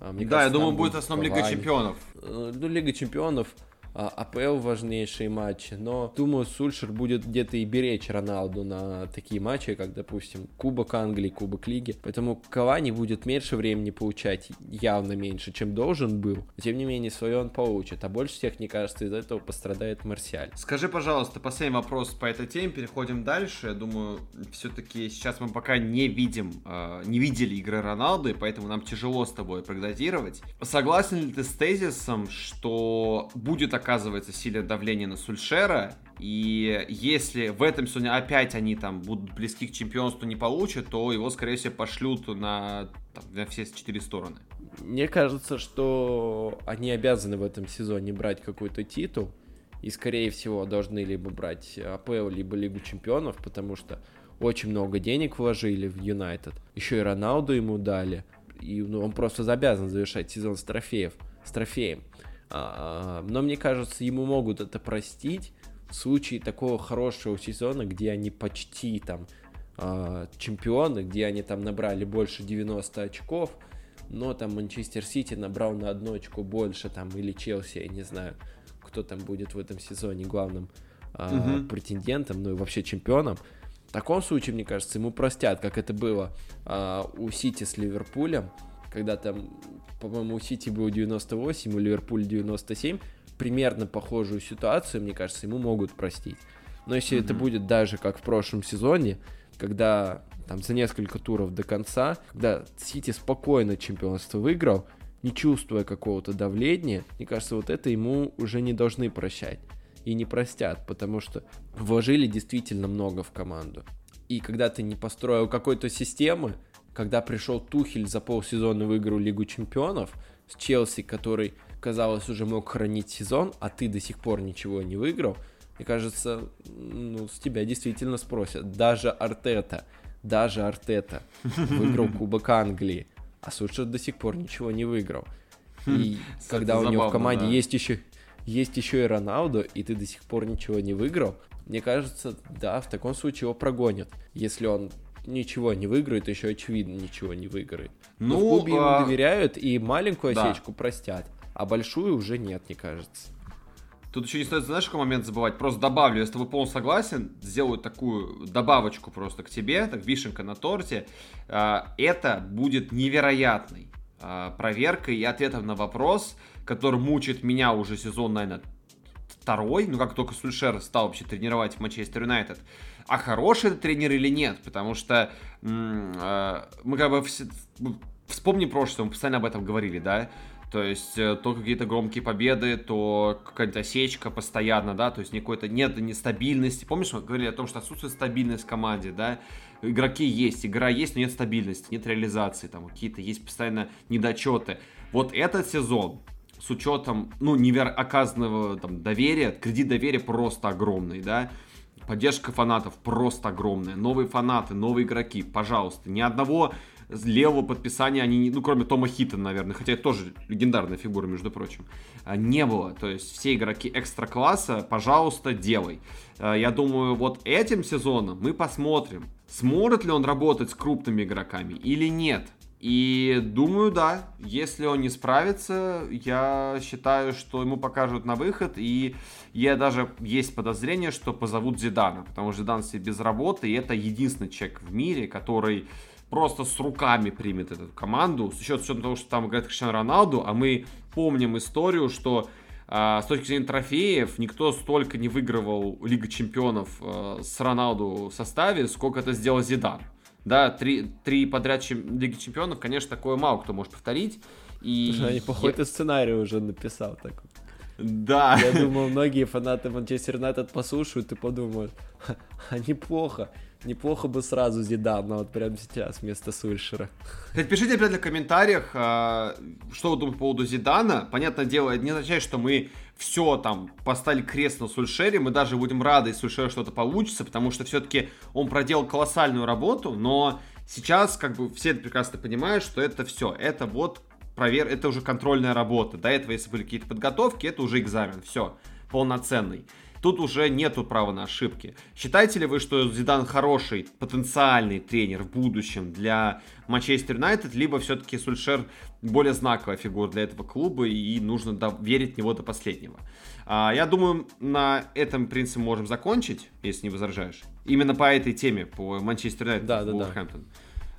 Мне да, кажется, я думаю, будет основном Лига Чемпионов. Э, ну, Лига Чемпионов, АПЛ важнейшие матчи, но думаю, Сульшер будет где-то и беречь Роналду на такие матчи, как, допустим, Кубок Англии, Кубок Лиги. Поэтому Кавани будет меньше времени получать, явно меньше, чем должен был. Тем не менее, свое он получит. А больше всех, мне кажется, из этого пострадает Марсиаль. Скажи, пожалуйста, последний вопрос по этой теме, переходим дальше. Я думаю, все-таки сейчас мы пока не видим, э, не видели игры Роналду, и поэтому нам тяжело с тобой прогнозировать. Согласен ли ты с тезисом, что будет оказывается сильное давление на Сульшера, и если в этом сезоне опять они там будут близки к чемпионству не получат, то его, скорее всего, пошлют на, там, на все четыре стороны. Мне кажется, что они обязаны в этом сезоне брать какой-то титул, и, скорее всего, должны либо брать АПЛ, либо Лигу Чемпионов, потому что очень много денег вложили в Юнайтед. Еще и Роналду ему дали. И ну, он просто обязан завершать сезон с трофеев, с трофеем. А, но мне кажется, ему могут это простить в случае такого хорошего сезона, где они почти там а, чемпионы, где они там набрали больше 90 очков, но там Манчестер Сити набрал на одно очко больше, там, или Челси, я не знаю, кто там будет в этом сезоне главным угу. претендентом, ну и вообще чемпионом. В таком случае, мне кажется, ему простят, как это было а, у Сити с Ливерпулем, когда там по-моему, у Сити было 98, у Ливерпуля 97, примерно похожую ситуацию, мне кажется, ему могут простить. Но если mm-hmm. это будет даже как в прошлом сезоне, когда там за несколько туров до конца, когда Сити спокойно чемпионство выиграл, не чувствуя какого-то давления, мне кажется, вот это ему уже не должны прощать. И не простят, потому что вложили действительно много в команду. И когда ты не построил какой-то системы, когда пришел Тухель за полсезона выиграл Лигу Чемпионов с Челси, который, казалось, уже мог хранить сезон, а ты до сих пор ничего не выиграл, мне кажется, ну, с тебя действительно спросят. Даже Артета, даже Артета выиграл Кубок Англии, а Сульшер до сих пор ничего не выиграл. И хм, когда у него в команде есть еще есть еще и Роналдо, и ты до сих пор ничего не выиграл, мне кажется, да, в таком случае его прогонят, если он ничего не выиграет, еще очевидно ничего не выиграет. Но ну, в клубе а... ему доверяют и маленькую да. осечку простят, а большую уже нет, мне кажется. Тут еще не стоит, знаешь, какой момент забывать? Просто добавлю, я с тобой полностью согласен, сделаю такую добавочку просто к тебе, так вишенка на торте. А, это будет невероятной а, проверкой и ответом на вопрос, который мучает меня уже сезон, наверное, второй, ну как только Сульшер стал вообще тренировать в Манчестер Юнайтед а хороший это тренер или нет, потому что э, мы как бы все, вспомним прошлое, мы постоянно об этом говорили, да, то есть э, то какие-то громкие победы, то какая-то осечка постоянно, да, то есть никакой-то нет нестабильности. Помнишь, мы говорили о том, что отсутствует стабильность в команде, да, игроки есть, игра есть, но нет стабильности, нет реализации, там какие-то есть постоянно недочеты. Вот этот сезон, с учетом, ну, невер... оказанного там доверия, кредит доверия просто огромный, да, поддержка фанатов просто огромная. Новые фанаты, новые игроки, пожалуйста. Ни одного левого подписания они, ну, кроме Тома Хиттона, наверное, хотя это тоже легендарная фигура, между прочим, а, не было. То есть все игроки экстра-класса, пожалуйста, делай. А, я думаю, вот этим сезоном мы посмотрим, сможет ли он работать с крупными игроками или нет. И думаю, да, если он не справится, я считаю, что ему покажут на выход, и я даже есть подозрение, что позовут Зидана, потому что Зидан себе без работы, и это единственный человек в мире, который просто с руками примет эту команду, с учетом того, что там играет Криштиану Роналду, а мы помним историю, что э, с точки зрения трофеев никто столько не выигрывал Лига Чемпионов э, с Роналду в составе, сколько это сделал Зидан. Да, три, три подряд чем, Лиги Чемпионов, конечно, такое мало кто может повторить. И Слушай, они, походу, я... сценарий уже написал так. Да. Я думаю, многие фанаты Манчестер Юнайтед послушают и подумают, а неплохо неплохо бы сразу Зидана вот прямо сейчас вместо Сульшера. Кстати, пишите опять в комментариях, а, что вы думаете по поводу Зидана. Понятное дело, это не означает, что мы все там поставили крест на Сульшере, мы даже будем рады, если Сульшера что-то получится, потому что все-таки он проделал колоссальную работу, но сейчас как бы все прекрасно понимают, что это все, это вот провер, это уже контрольная работа. До этого, если были какие-то подготовки, это уже экзамен, все, полноценный. Тут уже нету права на ошибки. Считаете ли вы, что Зидан хороший, потенциальный тренер в будущем для Манчестер Юнайтед, либо все-таки Сульшер более знаковая фигура для этого клуба и нужно верить в него до последнего? А, я думаю, на этом принципе можем закончить, если не возражаешь. Именно по этой теме, по Манчестер Юнайтед, да, да, Да.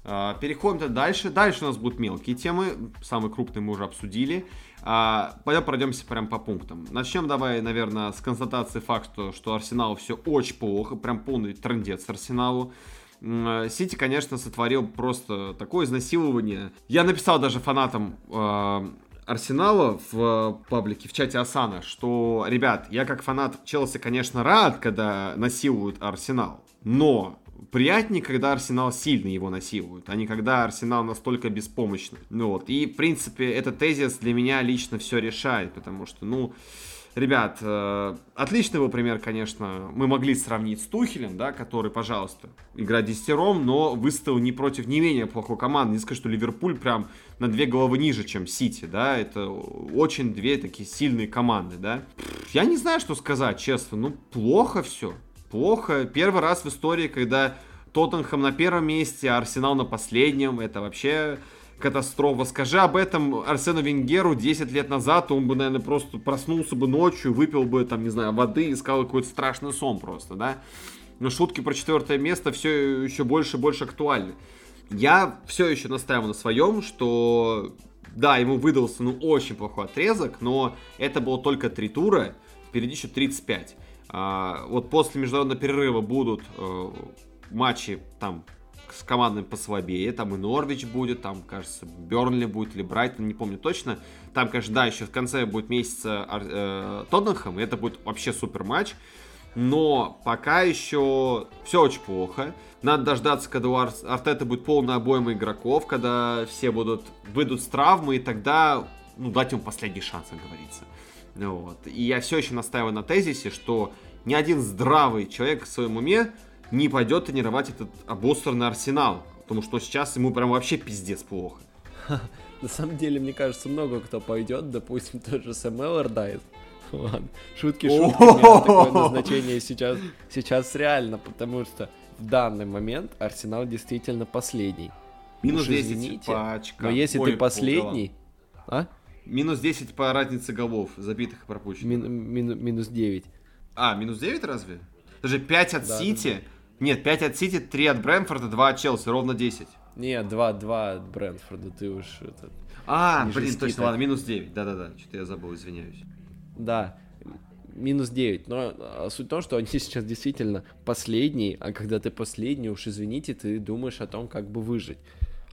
А, переходим дальше. Дальше у нас будут мелкие темы. Самые крупные мы уже обсудили. А, пойдем пройдемся прям по пунктам. Начнем давай, наверное, с констатации факта, что Арсенал все очень плохо, прям полный трендец Арсеналу. Сити, конечно, сотворил просто такое изнасилование. Я написал даже фанатам э, Арсенала в паблике, в чате Асана, что, ребят, я как фанат Челси, конечно, рад, когда насилуют Арсенал, но приятнее, когда Арсенал сильно его насилует, а не когда Арсенал настолько беспомощный. Ну вот, и, в принципе, этот тезис для меня лично все решает, потому что, ну, ребят, э, отличный его пример, конечно, мы могли сравнить с Тухелем, да, который, пожалуйста, играет десятером, но выставил не против не менее плохой команды. Не скажу, что Ливерпуль прям на две головы ниже, чем Сити, да, это очень две такие сильные команды, да. Я не знаю, что сказать, честно, ну, плохо все плохо. Первый раз в истории, когда Тоттенхэм на первом месте, а Арсенал на последнем. Это вообще катастрофа. Скажи об этом Арсену Венгеру 10 лет назад, он бы, наверное, просто проснулся бы ночью, выпил бы, там, не знаю, воды и сказал какой-то страшный сон просто, да? Но шутки про четвертое место все еще больше и больше актуальны. Я все еще настаиваю на своем, что да, ему выдался ну очень плохой отрезок, но это было только три тура, впереди еще 35. А, вот после международного перерыва будут э, матчи там с командами послабее, там и Норвич будет, там, кажется, Бернли будет или Брайтон, не помню точно. Там, конечно, да, еще в конце будет месяца э, Тоттенхэм, и это будет вообще супер матч. Но пока еще все очень плохо. Надо дождаться, когда у Ар- Артета будет полная обойма игроков, когда все будут выйдут с травмы, и тогда ну, дать ему последний шанс, как говорится. Вот. И я все еще настаиваю на тезисе, что ни один здравый человек в своем уме не пойдет тренировать этот обосранный арсенал. Потому что сейчас ему прям вообще пиздец плохо. На самом деле, мне кажется, много кто пойдет, допустим, тот же Сэм Эллардайз. Ладно, шутки, шутки, такое назначение сейчас, сейчас реально, потому что в данный момент Арсенал действительно последний. Минус Уж 10 извините, по очкам. Но если Ой, ты последний... А? Минус 10 по разнице голов, забитых и пропущенных. Мин, мин, минус 9. А, минус 9 разве? Даже 5 от да, Сити. Да. Нет, 5 от Сити, 3 от Брэнфорда, 2 от Челси, ровно 10. Нет, 2, 2 от Брэнфорда, ты уж... Это, а, блин, точно, так. ладно, минус 9, да-да-да, что-то я забыл, извиняюсь. Да, минус 9. Но а, суть в том, что они сейчас действительно последние, а когда ты последний, уж извините, ты думаешь о том, как бы выжить.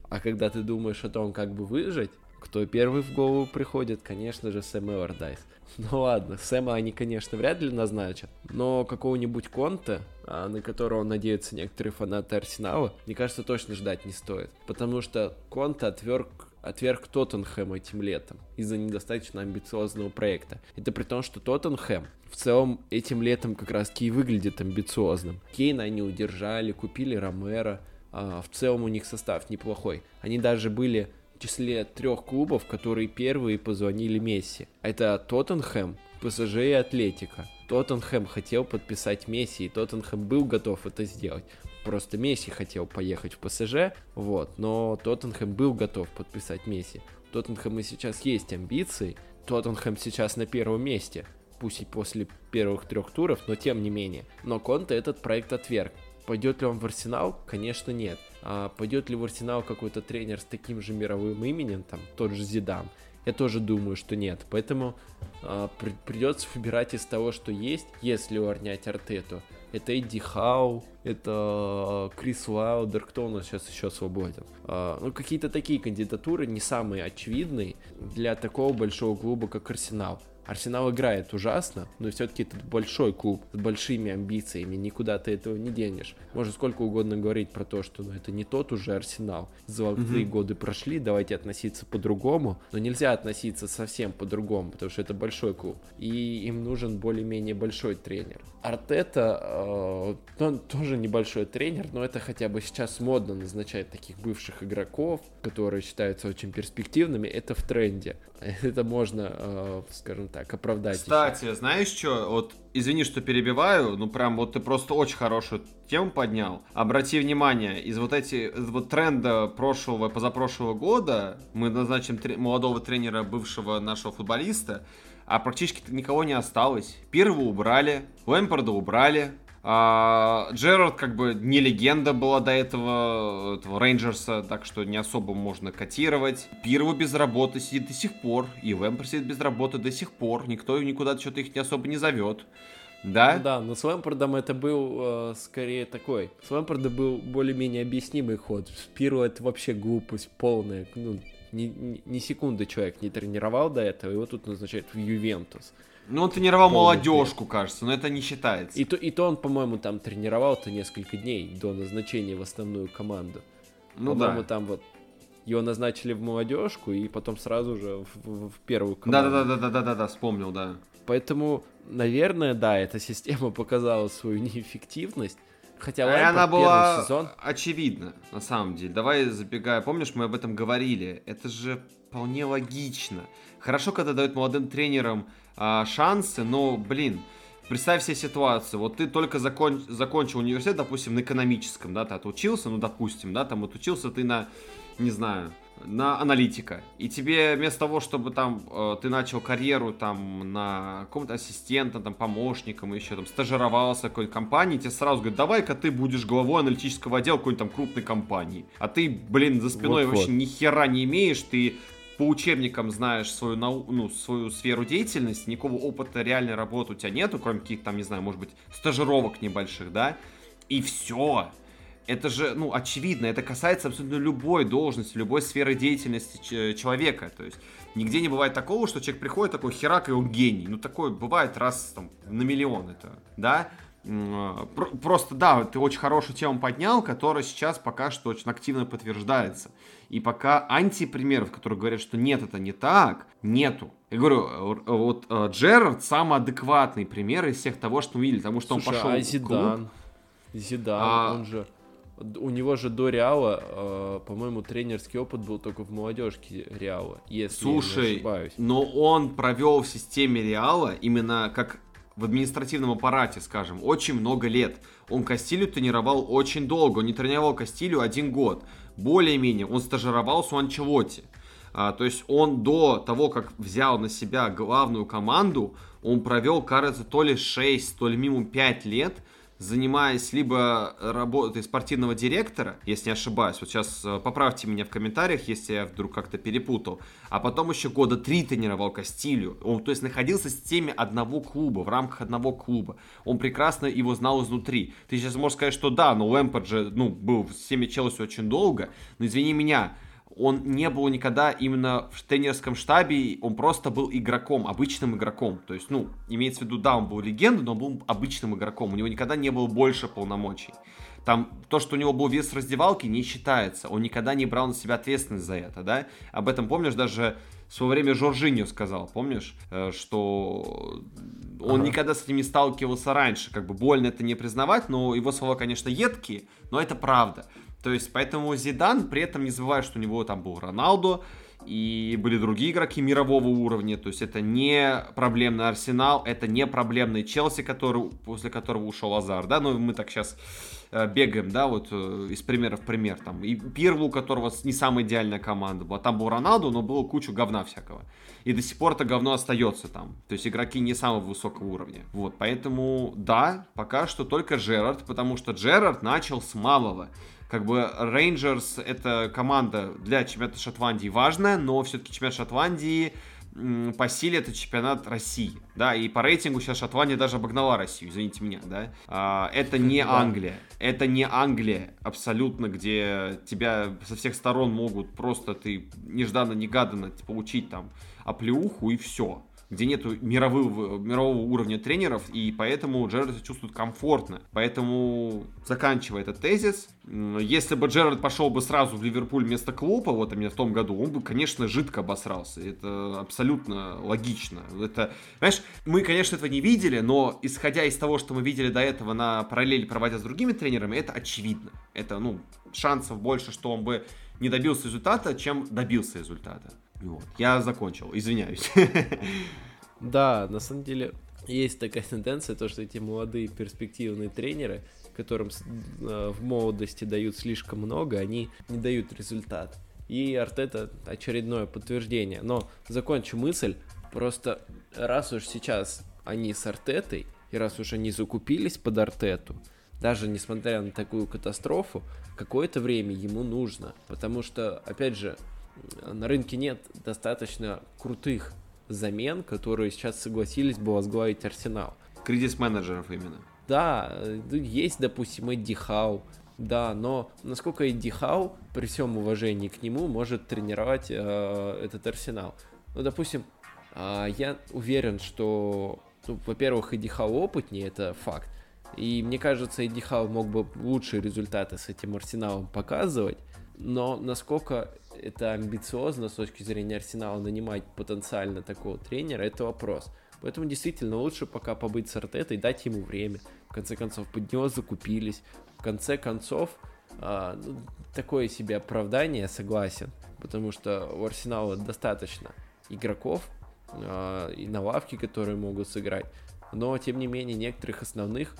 А когда ты думаешь о том, как бы выжить, кто первый в голову приходит, конечно же, Сэм Эвердайс. Ну ладно, Сэма они, конечно, вряд ли назначат, но какого-нибудь Конта, а, на которого надеются некоторые фанаты Арсенала, мне кажется, точно ждать не стоит. Потому что Конта отверг отверг Тоттенхэм этим летом из-за недостаточно амбициозного проекта. Это при том, что Тоттенхэм в целом этим летом как раз и выглядит амбициозным. Кейна они удержали, купили Ромера, в целом у них состав неплохой. Они даже были числе трех клубов, которые первые позвонили Месси. Это Тоттенхэм, ПСЖ и Атлетика. Тоттенхэм хотел подписать Месси, и Тоттенхэм был готов это сделать. Просто Месси хотел поехать в ПСЖ, вот, но Тоттенхэм был готов подписать Месси. У Тоттенхэма сейчас есть амбиции, Тоттенхэм сейчас на первом месте, пусть и после первых трех туров, но тем не менее. Но Конте этот проект отверг. Пойдет ли он в Арсенал? Конечно, нет. А пойдет ли в Арсенал какой-то тренер с таким же мировым именем, там, тот же Зидан? Я тоже думаю, что нет. Поэтому а, при, придется выбирать из того, что есть, если увольнять Артету. Это Эдди Хау, это Крис Уайлдер, кто у нас сейчас еще свободен. А, ну, какие-то такие кандидатуры не самые очевидные для такого большого клуба, как Арсенал. Арсенал играет ужасно, но все-таки это большой клуб с большими амбициями, никуда ты этого не денешь. Можно сколько угодно говорить про то, что ну, это не тот уже Арсенал. Золотые mm-hmm. годы прошли, давайте относиться по-другому, но нельзя относиться совсем по-другому, потому что это большой клуб, и им нужен более-менее большой тренер. Артета, э, он тоже небольшой тренер, но это хотя бы сейчас модно назначать таких бывших игроков, которые считаются очень перспективными, это в тренде. Это можно, э, скажем так, оправдать. Кстати, еще. знаешь что, вот извини, что перебиваю, ну прям вот ты просто очень хорошую тему поднял. Обрати внимание, из вот эти вот тренда прошлого, позапрошлого года мы назначим тр- молодого тренера, бывшего нашего футболиста, а практически никого не осталось. Первого убрали, Лэмпорда убрали, а, Джерард как бы не легенда была до этого, этого Рейнджерса, так что не особо можно котировать. Пирво без работы сидит до сих пор, и Вэмпер сидит без работы до сих пор, никто никуда что-то их не особо не зовет. Да? Ну да, но с Лэмпордом это был э, скорее такой. С Лэмпордом был более-менее объяснимый ход. Пиро это вообще глупость полная. Ну, ни, ни, ни секунды человек не тренировал до этого, его тут назначают в Ювентус. Ну, он тренировал молодежку, кажется, но это не считается. И то, и то он, по-моему, там тренировал-то несколько дней до назначения в основную команду. Ну по-моему, да. там вот его назначили в молодежку и потом сразу же в, в, в первую команду. Да-да-да-да-да-да, вспомнил, да. Поэтому, наверное, да, эта система показала свою неэффективность. Хотя а она была сезон... очевидна, на самом деле. Давай забегая, помнишь, мы об этом говорили. Это же вполне логично. Хорошо, когда дают молодым тренерам а, шансы, но, блин, представь себе ситуацию, вот ты только закон, закончил университет, допустим, на экономическом, да, ты отучился, ну, допустим, да, там отучился ты на, не знаю, на аналитика. И тебе вместо того, чтобы там э, ты начал карьеру там на каком-то ассистента, там помощником, еще там стажировался в какой-то компании, тебе сразу говорят, давай-ка ты будешь главой аналитического отдела какой-нибудь там крупной компании. А ты, блин, за спиной вот, вообще вот. ни хера не имеешь, ты по учебникам знаешь свою, нау ну, свою сферу деятельности, никакого опыта реальной работы у тебя нету, кроме каких-то там, не знаю, может быть, стажировок небольших, да, и все. Это же, ну, очевидно, это касается абсолютно любой должности, любой сферы деятельности человека. То есть нигде не бывает такого, что человек приходит такой херак, и он гений. Ну, такое бывает раз там на миллион это, да? Просто, да, ты очень хорошую тему поднял, которая сейчас пока что очень активно подтверждается. И пока антипримеров, которые говорят, что нет, это не так, нету. Я говорю, вот э, Джерард самый адекватный пример из всех того, что мы видели, потому что Слушай, он пошел а Зидан? Клуб. Зидан, а... он же... У него же до Реала, э, по-моему, тренерский опыт был только в молодежке Реала, если Слушай, я не ошибаюсь. но он провел в системе Реала именно как в административном аппарате, скажем, очень много лет. Он Кастилю тренировал очень долго. Он не тренировал Кастилю один год. Более-менее он стажировался у Анчелотти. А, то есть он до того, как взял на себя главную команду, он провел, кажется, то ли 6, то ли минимум 5 лет занимаясь либо работой спортивного директора, если не ошибаюсь, вот сейчас э, поправьте меня в комментариях, если я вдруг как-то перепутал, а потом еще года три тренировал Кастилью, он, то есть, находился с теми одного клуба, в рамках одного клуба, он прекрасно его знал изнутри. Ты сейчас можешь сказать, что да, но Лэмпорд же, ну, был в системе Челси очень долго, но извини меня, он не был никогда именно в тренерском штабе, он просто был игроком, обычным игроком. То есть, ну, имеется в виду, да, он был легендой, но он был обычным игроком. У него никогда не было больше полномочий. Там то, что у него был вес раздевалки, не считается. Он никогда не брал на себя ответственность за это, да? Об этом помнишь даже в свое время Жоржиньо сказал, помнишь, э, что он ага. никогда с этим не сталкивался раньше. Как бы больно это не признавать, но его слова, конечно, едкие, но это правда. То есть, поэтому Зидан, при этом не забывая, что у него там был Роналдо, и были другие игроки мирового уровня, то есть это не проблемный Арсенал, это не проблемный Челси, который, после которого ушел Азар, да, но мы так сейчас э, бегаем, да, вот э, из примера в пример, там, и Пирлу, у которого не самая идеальная команда была, там был Роналду, но было кучу говна всякого, и до сих пор это говно остается там, то есть игроки не самого высокого уровня, вот, поэтому, да, пока что только Джерард, потому что Джерард начал с малого, как бы Рейнджерс это команда для чемпионата Шотландии важная, но все-таки чемпионат Шотландии по силе это чемпионат России, да, и по рейтингу сейчас Шотландия даже обогнала Россию, извините меня, да. А, это не Англия, это не Англия абсолютно, где тебя со всех сторон могут просто ты нежданно-негаданно получить там оплеуху и все где нету мирового, мирового уровня тренеров, и поэтому Джерард чувствует комфортно. Поэтому, заканчивая этот тезис, если бы Джерард пошел бы сразу в Ливерпуль вместо Клопа, вот именно в том году, он бы, конечно, жидко обосрался. Это абсолютно логично. Это, знаешь, мы, конечно, этого не видели, но исходя из того, что мы видели до этого на параллели проводя с другими тренерами, это очевидно. Это, ну, шансов больше, что он бы не добился результата, чем добился результата. Вот. Я закончил, извиняюсь. Да, на самом деле есть такая тенденция, то, что эти молодые перспективные тренеры, которым э, в молодости дают слишком много, они не дают результат. И Артета очередное подтверждение. Но закончу мысль, просто раз уж сейчас они с Артетой, и раз уж они закупились под Артету, даже несмотря на такую катастрофу, какое-то время ему нужно. Потому что, опять же, на рынке нет достаточно крутых замен, которые сейчас согласились бы возглавить Арсенал. Кризис-менеджеров именно. Да, э, есть, допустим, Эдди Хау, да, но насколько Эдди Хау, при всем уважении к нему, может тренировать э, этот Арсенал? Ну, допустим, э, я уверен, что, ну, во-первых, Эдди Хау опытнее, это факт. И мне кажется, Эдди Хау мог бы лучшие результаты с этим Арсеналом показывать, но насколько это амбициозно с точки зрения Арсенала нанимать потенциально такого тренера, это вопрос. Поэтому действительно лучше пока побыть с Артетой, дать ему время. В конце концов, под него закупились. В конце концов, э, ну, такое себе оправдание, согласен. Потому что у Арсенала достаточно игроков э, и на лавке, которые могут сыграть. Но, тем не менее, некоторых основных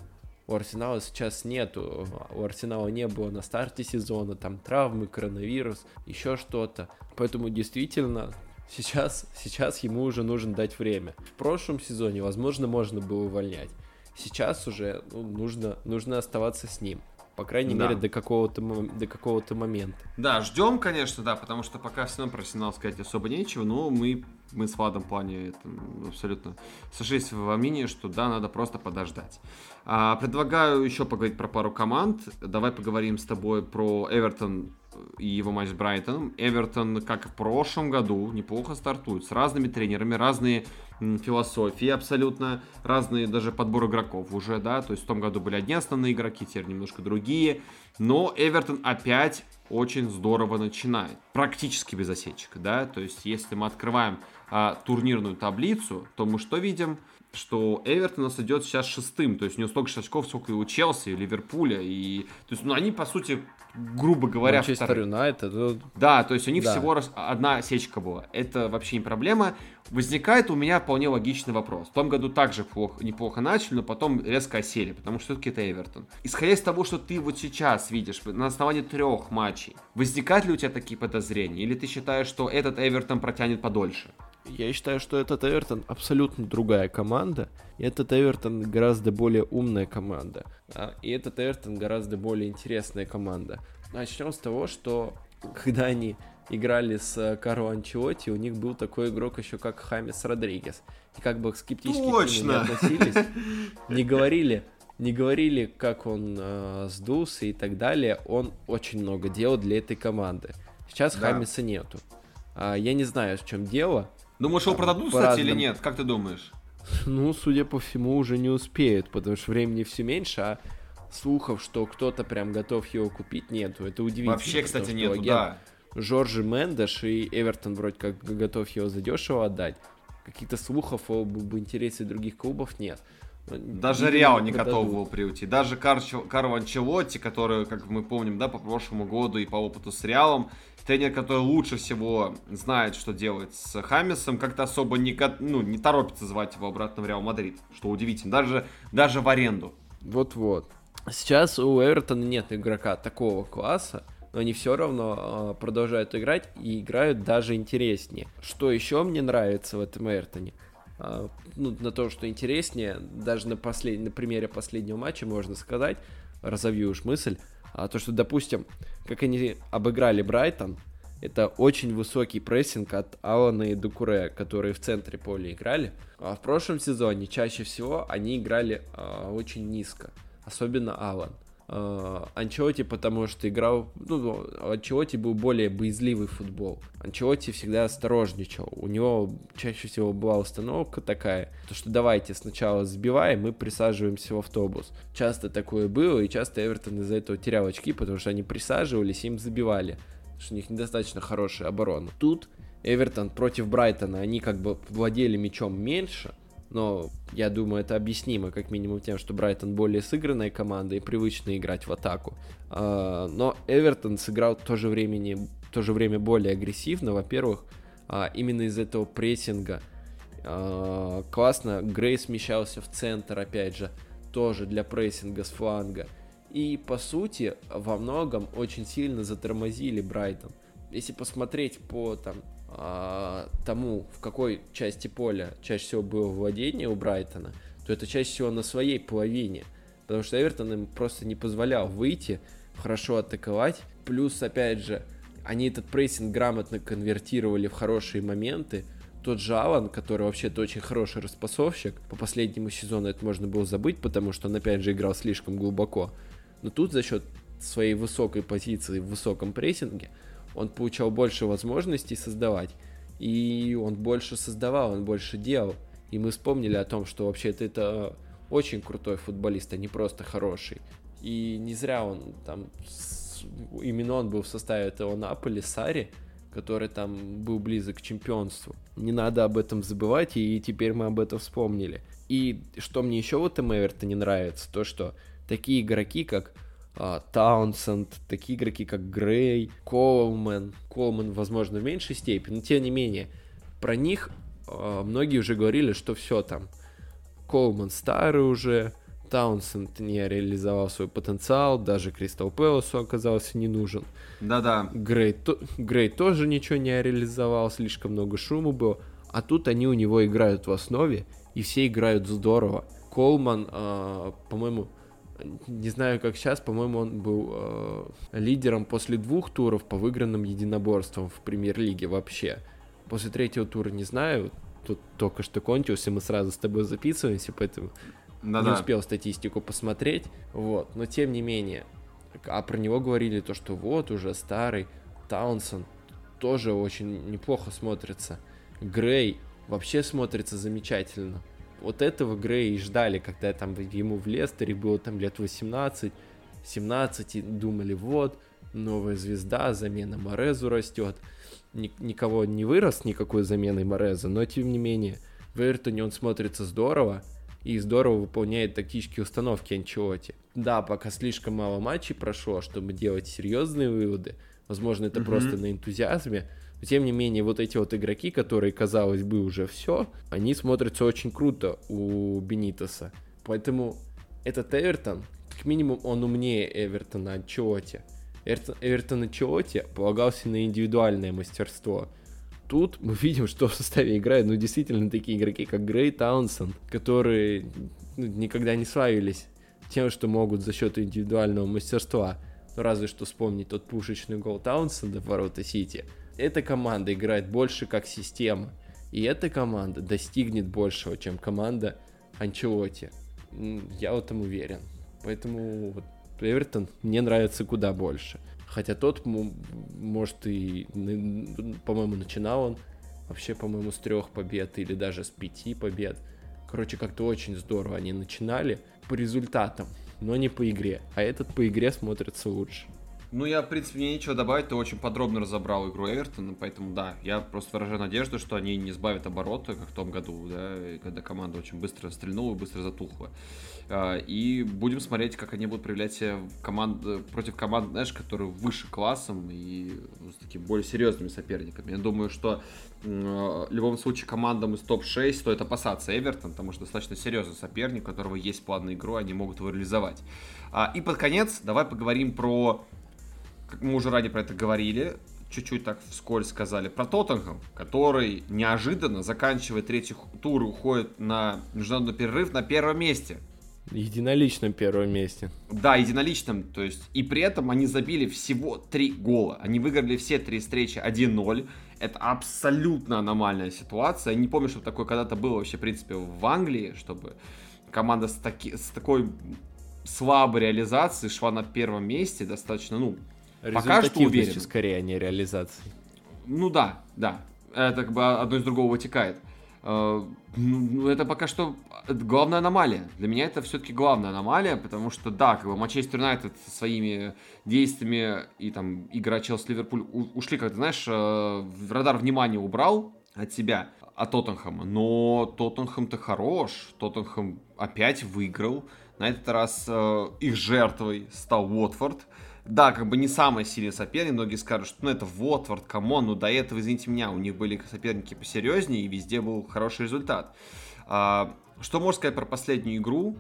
у Арсенала сейчас нету. У Арсенала не было на старте сезона, там травмы, коронавирус, еще что-то. Поэтому действительно сейчас, сейчас ему уже нужно дать время. В прошлом сезоне, возможно, можно было увольнять. Сейчас уже ну, нужно, нужно оставаться с ним. По крайней да. мере, до какого-то, до какого-то момента. Да, ждем, конечно, да, потому что пока все равно про Арсенал сказать особо нечего, но мы, мы с Владом в плане это, абсолютно сошлись во мнении, что да, надо просто подождать. А, предлагаю еще поговорить про пару команд. Давай поговорим с тобой про Эвертон и его матч с Брайтоном. Эвертон, как в прошлом году, неплохо стартует. С разными тренерами, разные философии абсолютно, разные даже подбор игроков уже, да. То есть в том году были одни основные игроки, теперь немножко другие. Но Эвертон опять очень здорово начинает. Практически без осечек, да. То есть если мы открываем а, турнирную таблицу, то мы что видим? что Эвертон у нас идет сейчас шестым, то есть у него столько очков, сколько и у Челси, и Ливерпуля, и, то есть, ну, они, по сути, грубо говоря, Манчестер Юнайтед. Да, то есть у них да. всего раз одна сечка была. Это вообще не проблема. Возникает у меня вполне логичный вопрос. В том году также плохо, неплохо начали, но потом резко осели, потому что все-таки это Эвертон. Исходя из того, что ты вот сейчас видишь на основании трех матчей, возникают ли у тебя такие подозрения? Или ты считаешь, что этот Эвертон протянет подольше? Я считаю, что этот Эвертон абсолютно другая команда. И этот Эвертон гораздо более умная команда. А, и этот Эвертон гораздо более интересная команда. Начнем с того, что когда они играли с Каро Анчиоти, у них был такой игрок еще как Хамис Родригес. И как бы скептически Точно. к нему не относились, не говорили, не говорили, как он э, сдулся и так далее. Он очень много делал для этой команды. Сейчас да. Хамиса нету. А, я не знаю, в чем дело. Думаешь, его продадут, кстати, или нет? Как ты думаешь? Ну, судя по всему, уже не успеют, потому что времени все меньше, а слухов, что кто-то прям готов его купить, нету. Это удивительно. Вообще, кстати, нету, да. Жоржи Мендеш и Эвертон вроде как готов его задешево отдать. Каких-то слухов об интересе других клубов нет. Даже Реал не готов был прийти. Даже Кар... Карло Анчелотти, который, как мы помним, да, по прошлому году и по опыту с Реалом, тренер, который лучше всего знает, что делать с Хамисом, как-то особо не, ну, не торопится звать его обратно в Реал Мадрид, что удивительно, даже, даже в аренду. Вот-вот. Сейчас у Эвертона нет игрока такого класса, но они все равно э, продолжают играть и играют даже интереснее. Что еще мне нравится в этом Эвертоне? Э, ну, на то, что интереснее, даже на, послед... на примере последнего матча можно сказать, разовью уж мысль, а то, что, допустим, как они обыграли Брайтон, это очень высокий прессинг от Алана и Дукуре, которые в центре поля играли. А в прошлом сезоне чаще всего они играли э, очень низко, особенно Алан. Э, Анчелоти, потому что играл, ну, Анчелоти был более боязливый футбол. Анчелоти всегда осторожничал. У него чаще всего была установка такая, то что давайте сначала сбиваем и присаживаемся в автобус. Часто такое было, и часто Эвертон из-за этого терял очки, потому что они присаживались и им забивали. Что у них недостаточно хорошая оборона. Тут Эвертон против Брайтона, они как бы владели мячом меньше, но я думаю, это объяснимо как минимум тем, что Брайтон более сыгранная команда и привычно играть в атаку. А, но Эвертон сыграл в то же, времени, в то же время более агрессивно, во-первых, а, именно из этого прессинга. А, классно Грей смещался в центр, опять же, тоже для прессинга с фланга. И, по сути, во многом очень сильно затормозили Брайтон. Если посмотреть по там, тому, в какой части поля чаще всего было владение у Брайтона, то это чаще всего на своей половине. Потому что Эвертон им просто не позволял выйти, хорошо атаковать. Плюс, опять же, они этот прессинг грамотно конвертировали в хорошие моменты. Тот же Алан, который вообще-то очень хороший распасовщик, по последнему сезону это можно было забыть, потому что он опять же играл слишком глубоко. Но тут за счет своей высокой позиции в высоком прессинге он получал больше возможностей создавать, и он больше создавал, он больше делал. И мы вспомнили о том, что вообще-то это очень крутой футболист, а не просто хороший. И не зря он там, именно он был в составе этого Наполи, Сари, который там был близок к чемпионству. Не надо об этом забывать, и теперь мы об этом вспомнили. И что мне еще в этом Эверто не нравится, то что такие игроки, как Таунсенд, такие игроки, как Грей, Колман. Колман, возможно, в меньшей степени, но тем не менее, про них а, многие уже говорили, что все там. Колман старый уже, Таунсенд не реализовал свой потенциал, даже Кристал Пэласу оказался не нужен. Да-да. Грей, то, Грей тоже ничего не реализовал, слишком много шума было. А тут они у него играют в основе, и все играют здорово. Колман, э, по-моему, не знаю, как сейчас, по-моему, он был э, лидером после двух туров по выигранным единоборствам в премьер-лиге вообще. После третьего тура не знаю, тут только что кончился, мы сразу с тобой записываемся, поэтому да -да. не успел статистику посмотреть, вот, но тем не менее, а про него говорили то, что вот уже старый Таунсон тоже очень неплохо смотрится, Грей вообще смотрится замечательно, вот этого Грея и ждали, когда там ему в Лестере было там лет 18, 17, и думали, вот, новая звезда, замена Морезу растет. Ник- никого не вырос никакой заменой Мореза, но тем не менее, в Эвертоне он смотрится здорово, и здорово выполняет тактические установки Анчелоти. Да, пока слишком мало матчей прошло, чтобы делать серьезные выводы. Возможно, это mm-hmm. просто на энтузиазме, но тем не менее, вот эти вот игроки, которые, казалось бы, уже все, они смотрятся очень круто у Бенитоса. Поэтому этот Эвертон, как минимум, он умнее Эвертона Анчелоти. Эвертон, Эвертон Анчелоти полагался на индивидуальное мастерство. Тут мы видим, что в составе играют, ну, действительно, такие игроки, как Грей Таунсен, которые ну, никогда не славились тем, что могут за счет индивидуального мастерства. Ну, разве что вспомнить тот пушечный гол Таунсенда в ворота Сити – эта команда играет больше как система. И эта команда достигнет большего, чем команда Анчелоти. Я в этом уверен. Поэтому вот, Эвертон мне нравится куда больше. Хотя тот, может, и, по-моему, начинал он вообще, по-моему, с трех побед или даже с пяти побед. Короче, как-то очень здорово они начинали. По результатам но не по игре. А этот по игре смотрится лучше. Ну, я, в принципе, мне нечего добавить, ты очень подробно разобрал игру Эвертона, поэтому, да, я просто выражаю надежду, что они не сбавят обороты, как в том году, да, когда команда очень быстро стрельнула и быстро затухла. А, и будем смотреть, как они будут проявлять себя команд... против команд, знаешь, которые выше классом и с такими более серьезными соперниками. Я думаю, что в любом случае командам из топ-6 стоит опасаться Эвертон, потому что достаточно серьезный соперник, у которого есть план на игру, они могут его реализовать. А, и под конец давай поговорим про как мы уже ранее про это говорили, чуть-чуть так вскользь сказали, про Тоттенхэм, который неожиданно, заканчивая третий тур, уходит на международный перерыв на первом месте. Единоличном первом месте. Да, единоличном. То есть, и при этом они забили всего три гола. Они выиграли все три встречи 1-0. Это абсолютно аномальная ситуация. Я не помню, что такое когда-то было вообще, в принципе, в Англии, чтобы команда с, таки, с такой слабой реализацией шла на первом месте достаточно, ну, Пока что уверен. скорее, а не реализации. Ну да, да. Это как бы одно из другого вытекает. Э, ну, это пока что главная аномалия. Для меня это все-таки главная аномалия, потому что, да, как бы Манчестер Юнайтед своими действиями и там игра Челси-Ливерпуль ушли, как ты знаешь, э, радар внимания убрал от себя, от Тоттенхэма. Но Тоттенхэм-то хорош. Тоттенхэм опять выиграл. На этот раз э, их жертвой стал Уотфорд да, как бы не самый сильный соперник, многие скажут, что ну это Вотфорд, come on, ну до этого, извините меня, у них были соперники посерьезнее, и везде был хороший результат. А, что можно сказать про последнюю игру,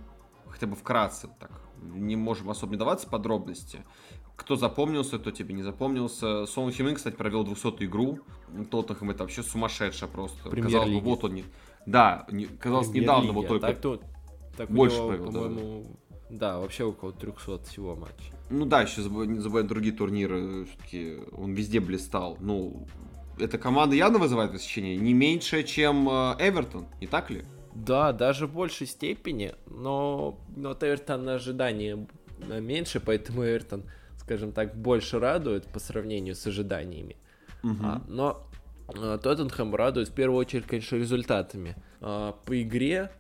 хотя бы вкратце, так, не можем особо не даваться подробности. Кто запомнился, кто тебе не запомнился. Сон Химин, кстати, провел 200 игру. Тоттенхэм это вообще сумасшедшее просто. Казалось бы, вот он не... Да, не... казалось, недавно вот только... Так, то, так Больше него, провел, по-моему, да. да, вообще около 300 всего матчей. Ну да, еще не забываем другие турниры, все-таки он везде блистал. Ну, эта команда явно вызывает восхищение, не меньше, чем э, Эвертон, не так ли? Да, даже в большей степени, но, но от Эвертона ожидания меньше, поэтому Эвертон, скажем так, больше радует по сравнению с ожиданиями. Угу. А, но а, Тоттенхэм радует в первую очередь, конечно, результатами. А, по игре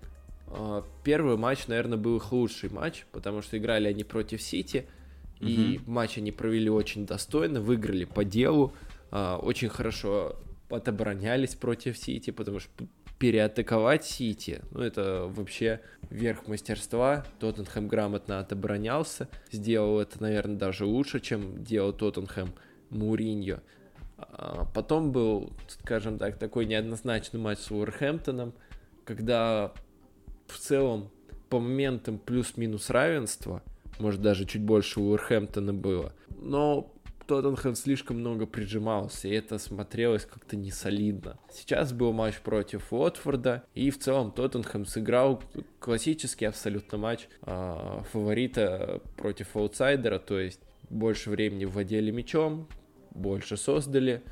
а, первый матч, наверное, был их лучший матч, потому что играли они против Сити – и матч они провели очень достойно, выиграли по делу, а, очень хорошо отоборонялись против Сити, потому что переатаковать Сити, ну это вообще верх мастерства. Тоттенхэм грамотно отоборонялся, сделал это, наверное, даже лучше, чем делал Тоттенхэм Муриньо. А потом был, скажем так, такой неоднозначный матч с Уорхэмптоном, когда в целом по моментам плюс-минус равенства – может даже чуть больше у Уорхэмптона было. Но Тоттенхэм слишком много прижимался, и это смотрелось как-то не солидно. Сейчас был матч против Уотфорда, и в целом Тоттенхэм сыграл классический абсолютно матч а, фаворита против аутсайдера, то есть больше времени владели мячом, больше создали,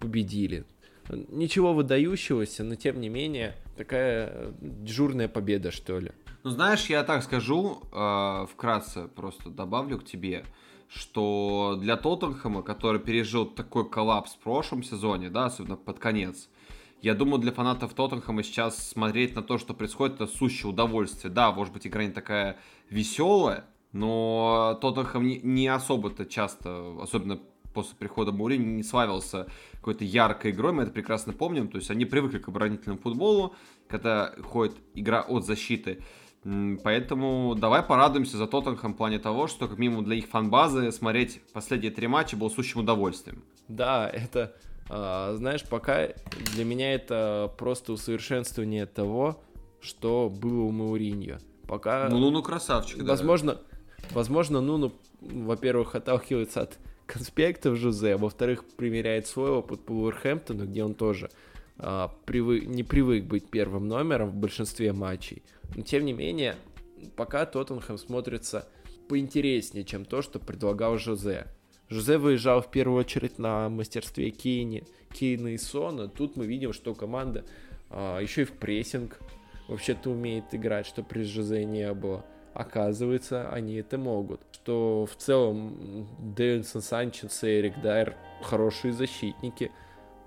победили. Ничего выдающегося, но тем не менее такая дежурная победа, что ли. Ну, знаешь, я так скажу, э, вкратце просто добавлю к тебе, что для Тоттенхэма, который пережил такой коллапс в прошлом сезоне, да, особенно под конец, я думаю, для фанатов Тоттенхэма сейчас смотреть на то, что происходит, это сущее удовольствие. Да, может быть, игра не такая веселая, но Тоттенхэм не, особо-то часто, особенно после прихода Мourinho, не славился какой-то яркой игрой, мы это прекрасно помним. То есть они привыкли к оборонительному футболу, когда ходит игра от защиты. Поэтому давай порадуемся за Тоттенхэм в плане того, что как минимум для их фан-базы смотреть последние три матча было сущим удовольствием. Да, это, э, знаешь, пока для меня это просто усовершенствование того, что было у Мауриньо. Пока... Ну, ну, ну, красавчик, да. Возможно, возможно, ну, ну, во-первых, отталкивается от конспектов Жозе, а во-вторых, примеряет свой опыт по Уорхэмптону, где он тоже а, привык, не привык быть первым номером в большинстве матчей. Но тем не менее, пока Тоттенхэм смотрится поинтереснее, чем то, что предлагал Жозе. Жозе выезжал в первую очередь на мастерстве Кейни, Кейна и Сона. Тут мы видим, что команда а, еще и в прессинг вообще-то умеет играть, что при Жозе не было. Оказывается, они это могут. Что в целом Дэвинсон Санчес и Эрик Дайер хорошие защитники –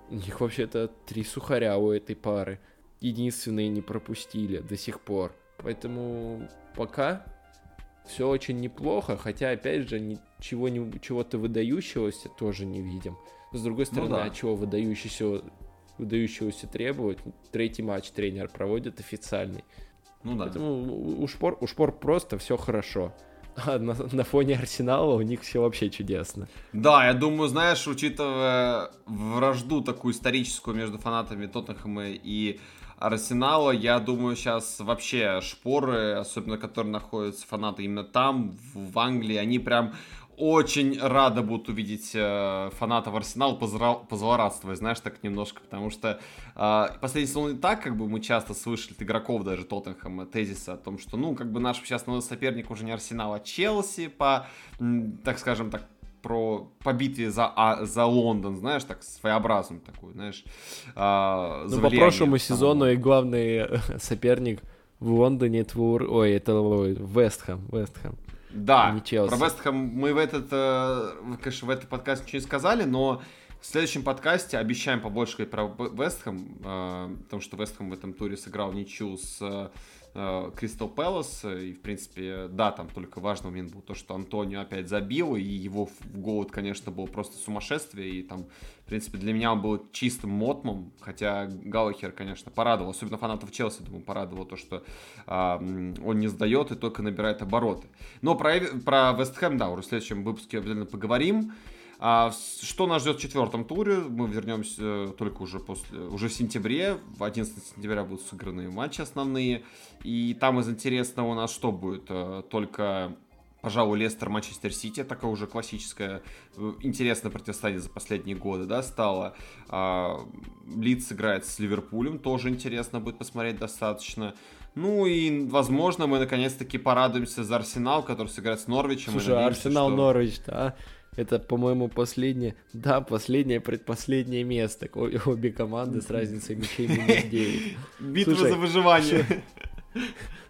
у них вообще-то три сухаря у этой пары. Единственные не пропустили до сих пор. Поэтому пока все очень неплохо, хотя, опять же, ничего не, чего-то выдающегося тоже не видим. С другой стороны, ну, да. а чего выдающегося, выдающегося требовать? Третий матч тренер проводит официальный. Ну да. Поэтому у Шпор, у Шпор просто все хорошо. А на, на фоне Арсенала у них все вообще чудесно. Да, я думаю, знаешь, учитывая вражду такую историческую между фанатами Тоттенхэма и Арсенала, я думаю, сейчас вообще шпоры, особенно которые находятся фанаты именно там, в Англии, они прям очень рады будут увидеть э, фанатов Арсенала позлорадствовать, знаешь, так немножко, потому что э, последний сезон и так, как бы мы часто слышали от игроков даже Тоттенхэма тезиса о том, что, ну, как бы наш сейчас новый соперник уже не Арсенал, а Челси по, так скажем так, про по битве за, а, за Лондон, знаешь, так своеобразным такой, знаешь. А, ну, по прошлому сезону и главный соперник в Лондоне это, ой, это Вестхэм, Вестхэм. Да, про Вестхэм мы в этот, э, конечно, в этот подкаст ничего не сказали, но в следующем подкасте обещаем побольше говорить про Вестхэм, э, потому что Вестхэм в этом туре сыграл ничью с Кристал Пэлас, и, в принципе, да, там только важный момент был то, что Антонио опять забил, и его голод, конечно, был просто сумасшествие, и там, в принципе, для меня он был чистым мотмом, хотя Галлахер, конечно, порадовал, особенно фанатов Челси, думаю, порадовал то, что а, он не сдает и только набирает обороты. Но про, про Вест Хэм, да, уже в следующем выпуске обязательно поговорим. А что нас ждет в четвертом туре? Мы вернемся э, только уже после, уже в сентябре. В 11 сентября будут сыграны матчи основные. И там из интересного у нас что будет? Э, только пожалуй, Лестер, Манчестер Сити, такое уже классическое, э, интересное противостояние за последние годы, да, стало. А, Лидс играет с Ливерпулем, тоже интересно будет посмотреть достаточно. Ну и, возможно, мы наконец-таки порадуемся за Арсенал, который сыграет с Норвичем. Слушай, Арсенал-Норвич, что... да? Это, по-моему, последнее, да, последнее, предпоследнее место. Обе команды с разницей мячей минус 9. Битва за выживание.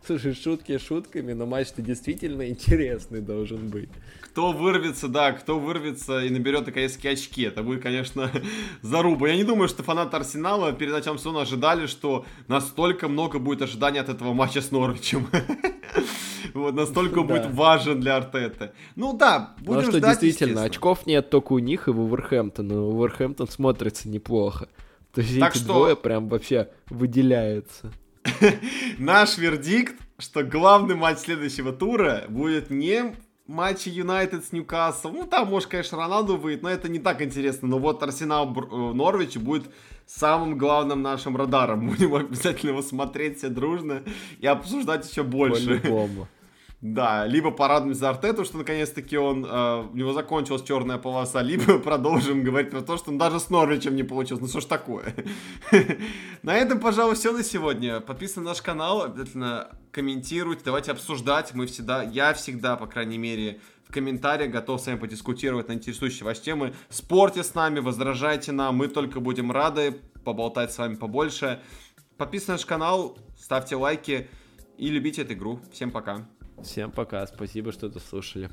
Слушай, шутки шутками, но матч-то действительно интересный должен быть. Кто вырвется, да, кто вырвется и наберет наконец-таки очки. Это будет, конечно, заруба. Я не думаю, что фанаты Арсенала перед началом сезона ожидали, что настолько много будет ожиданий от этого матча с Норвичем. Вот, настолько да. будет важен для Артета. Ну да, будем ну, что ждать, действительно, очков нет только у них и в Уверхэмптона. Уверхэмптон смотрится неплохо. То есть так эти что... двое прям вообще выделяются. Наш вердикт, что главный матч следующего тура будет не матче Юнайтед с Ньюкаслом. Ну, там, может, конечно, Роналду выйдет, но это не так интересно. Но вот Арсенал э, Норвич будет самым главным нашим радаром. Будем обязательно его смотреть все дружно и обсуждать еще больше. По-любому. Да, либо порадуемся за Артету, что наконец-таки он, э, у него закончилась черная полоса, либо продолжим говорить про то, что он даже с Норвичем не получилось. Ну что ж такое? На этом, пожалуй, все на сегодня. Подписывайтесь на наш канал, обязательно комментируйте, давайте обсуждать. Мы всегда, я всегда, по крайней мере, в комментариях готов с вами подискутировать на интересующие вас темы. Спорьте с нами, возражайте нам, мы только будем рады поболтать с вами побольше. Подписывайтесь на наш канал, ставьте лайки и любите эту игру. Всем пока. Всем пока, спасибо, что дослушали.